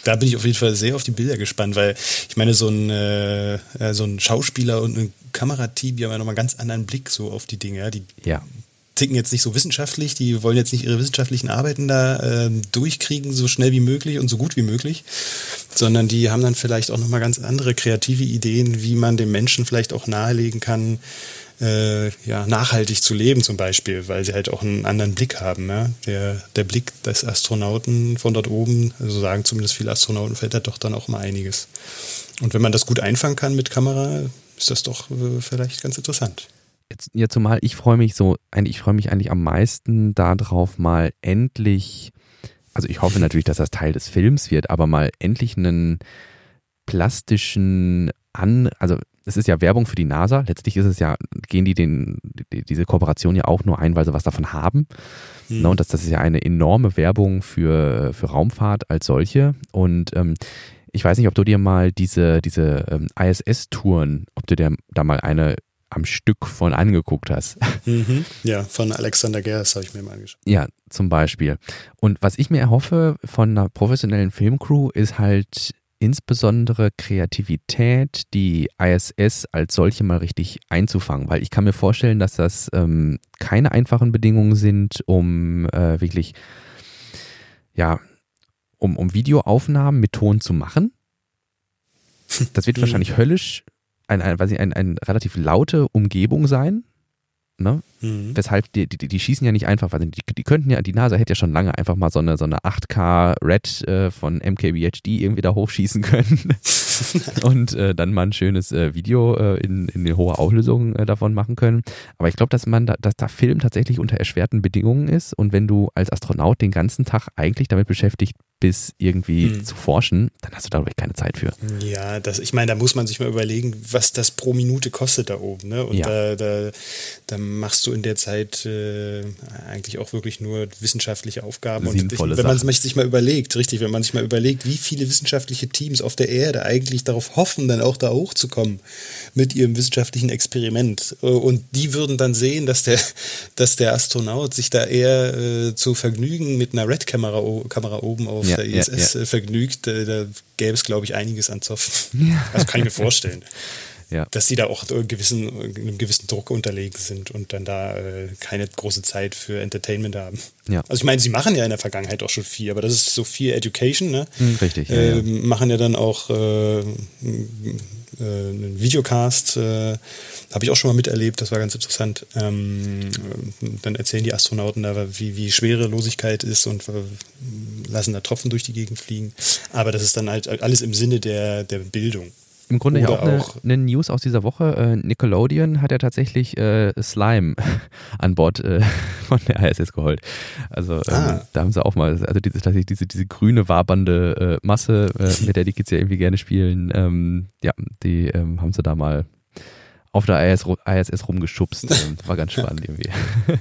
da bin ich auf jeden Fall sehr auf die Bilder gespannt, weil ich meine, so ein, äh, so ein Schauspieler und ein Kamerateam, die haben ja nochmal einen ganz anderen Blick so auf die Dinge. Ja? Die
ja.
Ticken jetzt nicht so wissenschaftlich, die wollen jetzt nicht ihre wissenschaftlichen Arbeiten da äh, durchkriegen, so schnell wie möglich und so gut wie möglich, sondern die haben dann vielleicht auch nochmal ganz andere kreative Ideen, wie man dem Menschen vielleicht auch nahelegen kann, äh, ja, nachhaltig zu leben zum Beispiel, weil sie halt auch einen anderen Blick haben. Ja? Der, der Blick des Astronauten von dort oben, also sagen zumindest viele Astronauten, fällt da doch dann auch mal einiges. Und wenn man das gut einfangen kann mit Kamera, ist das doch äh, vielleicht ganz interessant.
Jetzt, ja, zumal ich freue mich so, ich freue mich eigentlich am meisten darauf, mal endlich, also ich hoffe natürlich, dass das Teil des Films wird, aber mal endlich einen plastischen an, also es ist ja Werbung für die NASA. Letztlich ist es ja, gehen die den, die, diese Kooperation ja auch nur ein, weil sie was davon haben. Mhm. Ne, und das, das ist ja eine enorme Werbung für, für Raumfahrt als solche. Und ähm, ich weiß nicht, ob du dir mal diese, diese ähm, ISS-Touren, ob du dir da mal eine am Stück von angeguckt hast.
Mhm. Ja, von Alexander Gers habe ich mir mal angeschaut.
Ja, zum Beispiel. Und was ich mir erhoffe von einer professionellen Filmcrew ist halt insbesondere Kreativität, die ISS als solche mal richtig einzufangen, weil ich kann mir vorstellen, dass das ähm, keine einfachen Bedingungen sind, um äh, wirklich, ja, um, um Videoaufnahmen mit Ton zu machen. Das wird wahrscheinlich höllisch, ein, ein, ein, ein, eine relativ laute Umgebung sein. Ne? Mhm. Weshalb die, die, die, schießen ja nicht einfach, weil die, die könnten ja, die NASA hätte ja schon lange einfach mal so eine, so eine 8K Red äh, von MKBHD irgendwie da hochschießen können und äh, dann mal ein schönes äh, Video äh, in, in hoher Auflösung äh, davon machen können. Aber ich glaube, dass man da, dass da Film tatsächlich unter erschwerten Bedingungen ist und wenn du als Astronaut den ganzen Tag eigentlich damit beschäftigt bis irgendwie hm. zu forschen, dann hast du da keine Zeit für.
Ja, das, ich meine, da muss man sich mal überlegen, was das pro Minute kostet da oben. Ne? Und ja. da, da, da, machst du in der Zeit äh, eigentlich auch wirklich nur wissenschaftliche Aufgaben.
Sinnvolle
und wenn man sich mal überlegt, richtig, wenn man sich mal überlegt, wie viele wissenschaftliche Teams auf der Erde eigentlich darauf hoffen, dann auch da hochzukommen mit ihrem wissenschaftlichen Experiment. Äh, und die würden dann sehen, dass der, dass der Astronaut sich da eher äh, zu vergnügen mit einer Red-Kamera Kamera oben auf ja, der ISS ja, ja. vergnügt, äh, da gäbe es, glaube ich, einiges an Zoff. Also kann ich mir vorstellen. Ja. dass sie da auch gewissen, einem gewissen Druck unterlegen sind und dann da äh, keine große Zeit für Entertainment haben.
Ja.
Also ich meine, sie machen ja in der Vergangenheit auch schon viel, aber das ist so viel Education, ne?
Hm, richtig.
Äh, ja, machen ja dann auch äh, äh, einen Videocast, äh, habe ich auch schon mal miterlebt, das war ganz interessant. Ähm, dann erzählen die Astronauten da, wie, wie Schwerelosigkeit ist und äh, lassen da Tropfen durch die Gegend fliegen. Aber das ist dann halt alles im Sinne der, der Bildung.
Im Grunde ja auch, eine, eine, News aus dieser Woche. Äh, Nickelodeon hat ja tatsächlich äh, Slime an Bord äh, von der ISS geholt. Also ähm, ah. da haben sie auch mal, also diese, tatsächlich diese, diese grüne wabernde äh, Masse, äh, mit der die Kids ja irgendwie gerne spielen, ähm, ja, die ähm, haben sie da mal auf der ISS, ISS rumgeschubst. Ähm, war ganz spannend irgendwie.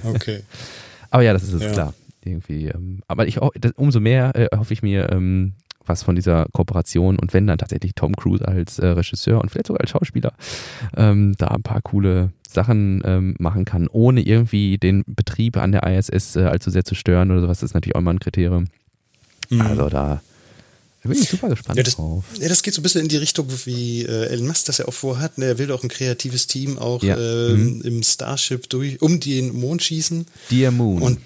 Okay.
aber ja, das ist es ja. klar. Irgendwie, ähm, aber ich, umso mehr äh, hoffe ich mir, ähm, was von dieser Kooperation und wenn dann tatsächlich Tom Cruise als äh, Regisseur und vielleicht sogar als Schauspieler ähm, da ein paar coole Sachen ähm, machen kann, ohne irgendwie den Betrieb an der ISS äh, allzu sehr zu stören oder sowas, das ist natürlich auch immer ein Kriterium. Mhm. Also da bin ich super gespannt
ja, das,
drauf.
Ja, das geht so ein bisschen in die Richtung, wie äh, Elon Musk das ja auch vorhat. Ne? Er will auch ein kreatives Team auch ja. äh, mhm. im Starship durch, um den Mond schießen.
Dear Moon.
Und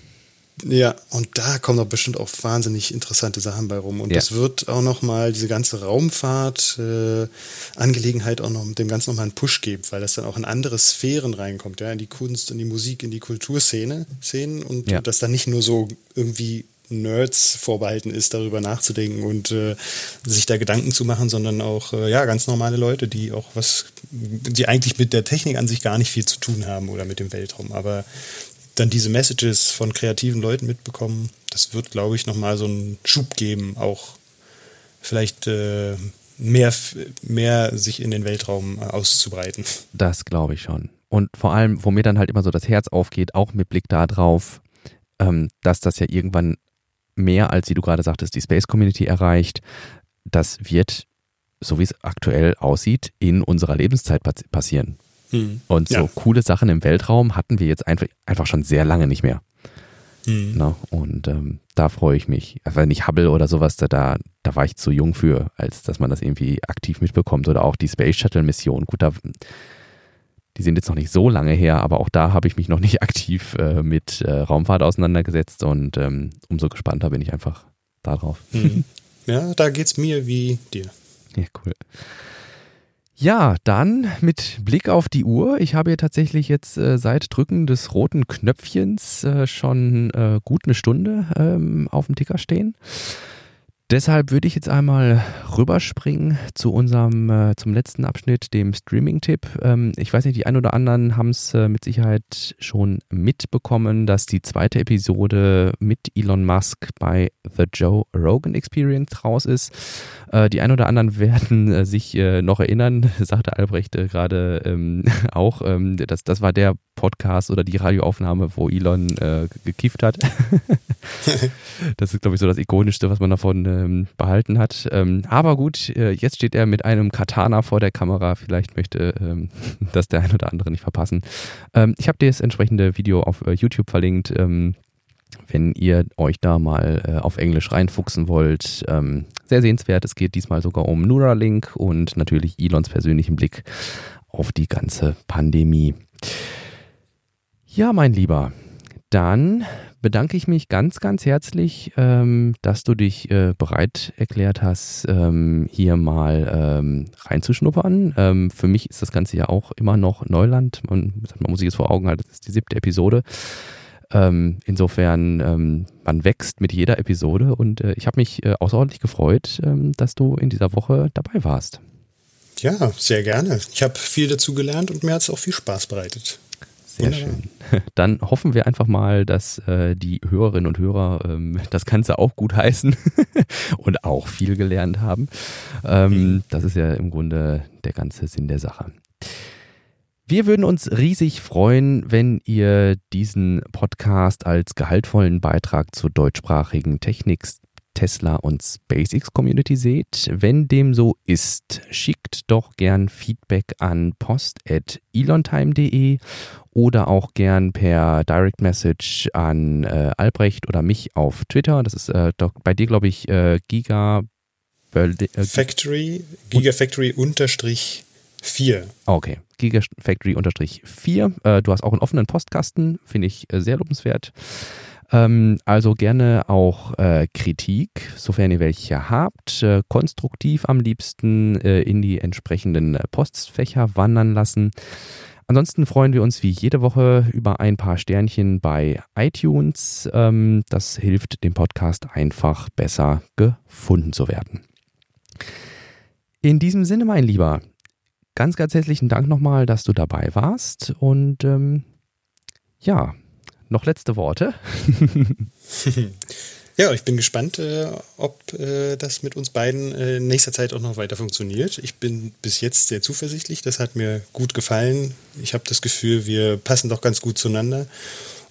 ja, und da kommen doch bestimmt auch wahnsinnig interessante Sachen bei rum. Und ja. das wird auch nochmal diese ganze Raumfahrt-Angelegenheit äh, auch noch dem Ganzen nochmal einen Push geben, weil das dann auch in andere Sphären reinkommt, ja, in die Kunst, in die Musik, in die Kulturszene, Szenen und, ja. und das dann nicht nur so irgendwie Nerds vorbehalten ist, darüber nachzudenken und äh, sich da Gedanken zu machen, sondern auch äh, ja ganz normale Leute, die auch was, die eigentlich mit der Technik an sich gar nicht viel zu tun haben oder mit dem Weltraum, aber dann diese Messages von kreativen Leuten mitbekommen, das wird, glaube ich, nochmal so einen Schub geben, auch vielleicht äh, mehr, mehr sich in den Weltraum äh, auszubreiten.
Das glaube ich schon. Und vor allem, wo mir dann halt immer so das Herz aufgeht, auch mit Blick darauf, ähm, dass das ja irgendwann mehr, als wie du gerade sagtest, die Space Community erreicht, das wird, so wie es aktuell aussieht, in unserer Lebenszeit passieren. Hm. Und so ja. coole Sachen im Weltraum hatten wir jetzt einfach, einfach schon sehr lange nicht mehr. Mhm. Na, und ähm, da freue ich mich. Also nicht Hubble oder sowas, da, da, da war ich zu jung für, als dass man das irgendwie aktiv mitbekommt. Oder auch die Space Shuttle Mission. Gut, da, die sind jetzt noch nicht so lange her, aber auch da habe ich mich noch nicht aktiv äh, mit äh, Raumfahrt auseinandergesetzt und ähm, umso gespannter bin ich einfach darauf.
Mhm. Ja, da geht es mir wie dir.
Ja, cool. Ja, dann mit Blick auf die Uhr. Ich habe hier tatsächlich jetzt äh, seit Drücken des roten Knöpfchens äh, schon äh, gut eine Stunde ähm, auf dem Ticker stehen. Deshalb würde ich jetzt einmal rüberspringen zu unserem, äh, zum letzten Abschnitt, dem Streaming-Tipp. Ähm, ich weiß nicht, die ein oder anderen haben es äh, mit Sicherheit schon mitbekommen, dass die zweite Episode mit Elon Musk bei The Joe Rogan Experience raus ist. Äh, die ein oder anderen werden äh, sich äh, noch erinnern, sagte Albrecht äh, gerade ähm, auch, ähm, das, das war der Podcast oder die Radioaufnahme, wo Elon gekifft hat. das ist, glaube ich, so das Ikonischste, was man davon ähm, behalten hat. Ähm, aber gut, äh, jetzt steht er mit einem Katana vor der Kamera. Vielleicht möchte ähm, das der ein oder andere nicht verpassen. Ähm, ich habe dir das entsprechende Video auf äh, YouTube verlinkt. Ähm, wenn ihr euch da mal äh, auf Englisch reinfuchsen wollt, ähm, sehr sehenswert. Es geht diesmal sogar um Neuralink und natürlich Elons persönlichen Blick auf die ganze Pandemie. Ja, mein Lieber, dann bedanke ich mich ganz, ganz herzlich, ähm, dass du dich äh, bereit erklärt hast, ähm, hier mal ähm, reinzuschnuppern. Ähm, für mich ist das Ganze ja auch immer noch Neuland. Man, man muss sich jetzt vor Augen halten, das ist die siebte Episode. Ähm, insofern, ähm, man wächst mit jeder Episode und äh, ich habe mich äh, außerordentlich gefreut, dass du in dieser Woche dabei warst.
Ja, sehr gerne. Ich habe viel dazu gelernt und mir hat es auch viel Spaß bereitet.
Sehr schön. Dann hoffen wir einfach mal, dass äh, die Hörerinnen und Hörer ähm, das Ganze auch gut heißen und auch viel gelernt haben. Ähm, mhm. Das ist ja im Grunde der ganze Sinn der Sache. Wir würden uns riesig freuen, wenn ihr diesen Podcast als gehaltvollen Beitrag zur deutschsprachigen Technik, Tesla und SpaceX Community seht. Wenn dem so ist, schickt doch gern Feedback an post.elontime.de oder auch gern per Direct Message an äh, Albrecht oder mich auf Twitter. Das ist äh, doch bei dir, glaube ich, äh, Giga
äh, Factory, Gigafactory unterstrich 4.
Okay, Gigafactory unterstrich 4. Äh, du hast auch einen offenen Postkasten, finde ich äh, sehr lobenswert. Ähm, also gerne auch äh, Kritik, sofern ihr welche habt, äh, konstruktiv am liebsten äh, in die entsprechenden Postfächer wandern lassen. Ansonsten freuen wir uns wie jede Woche über ein paar Sternchen bei iTunes. Ähm, das hilft dem Podcast einfach besser gefunden zu werden. In diesem Sinne, mein Lieber, ganz, ganz herzlichen Dank nochmal, dass du dabei warst. Und ähm, ja, noch letzte Worte.
Ja, ich bin gespannt, äh, ob äh, das mit uns beiden äh, in nächster Zeit auch noch weiter funktioniert. Ich bin bis jetzt sehr zuversichtlich. Das hat mir gut gefallen. Ich habe das Gefühl, wir passen doch ganz gut zueinander.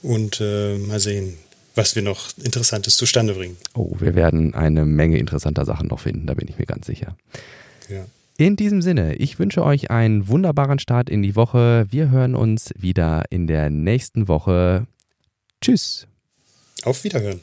Und äh, mal sehen, was wir noch Interessantes zustande bringen.
Oh, wir werden eine Menge interessanter Sachen noch finden, da bin ich mir ganz sicher. Ja. In diesem Sinne, ich wünsche euch einen wunderbaren Start in die Woche. Wir hören uns wieder in der nächsten Woche. Tschüss.
Auf Wiederhören.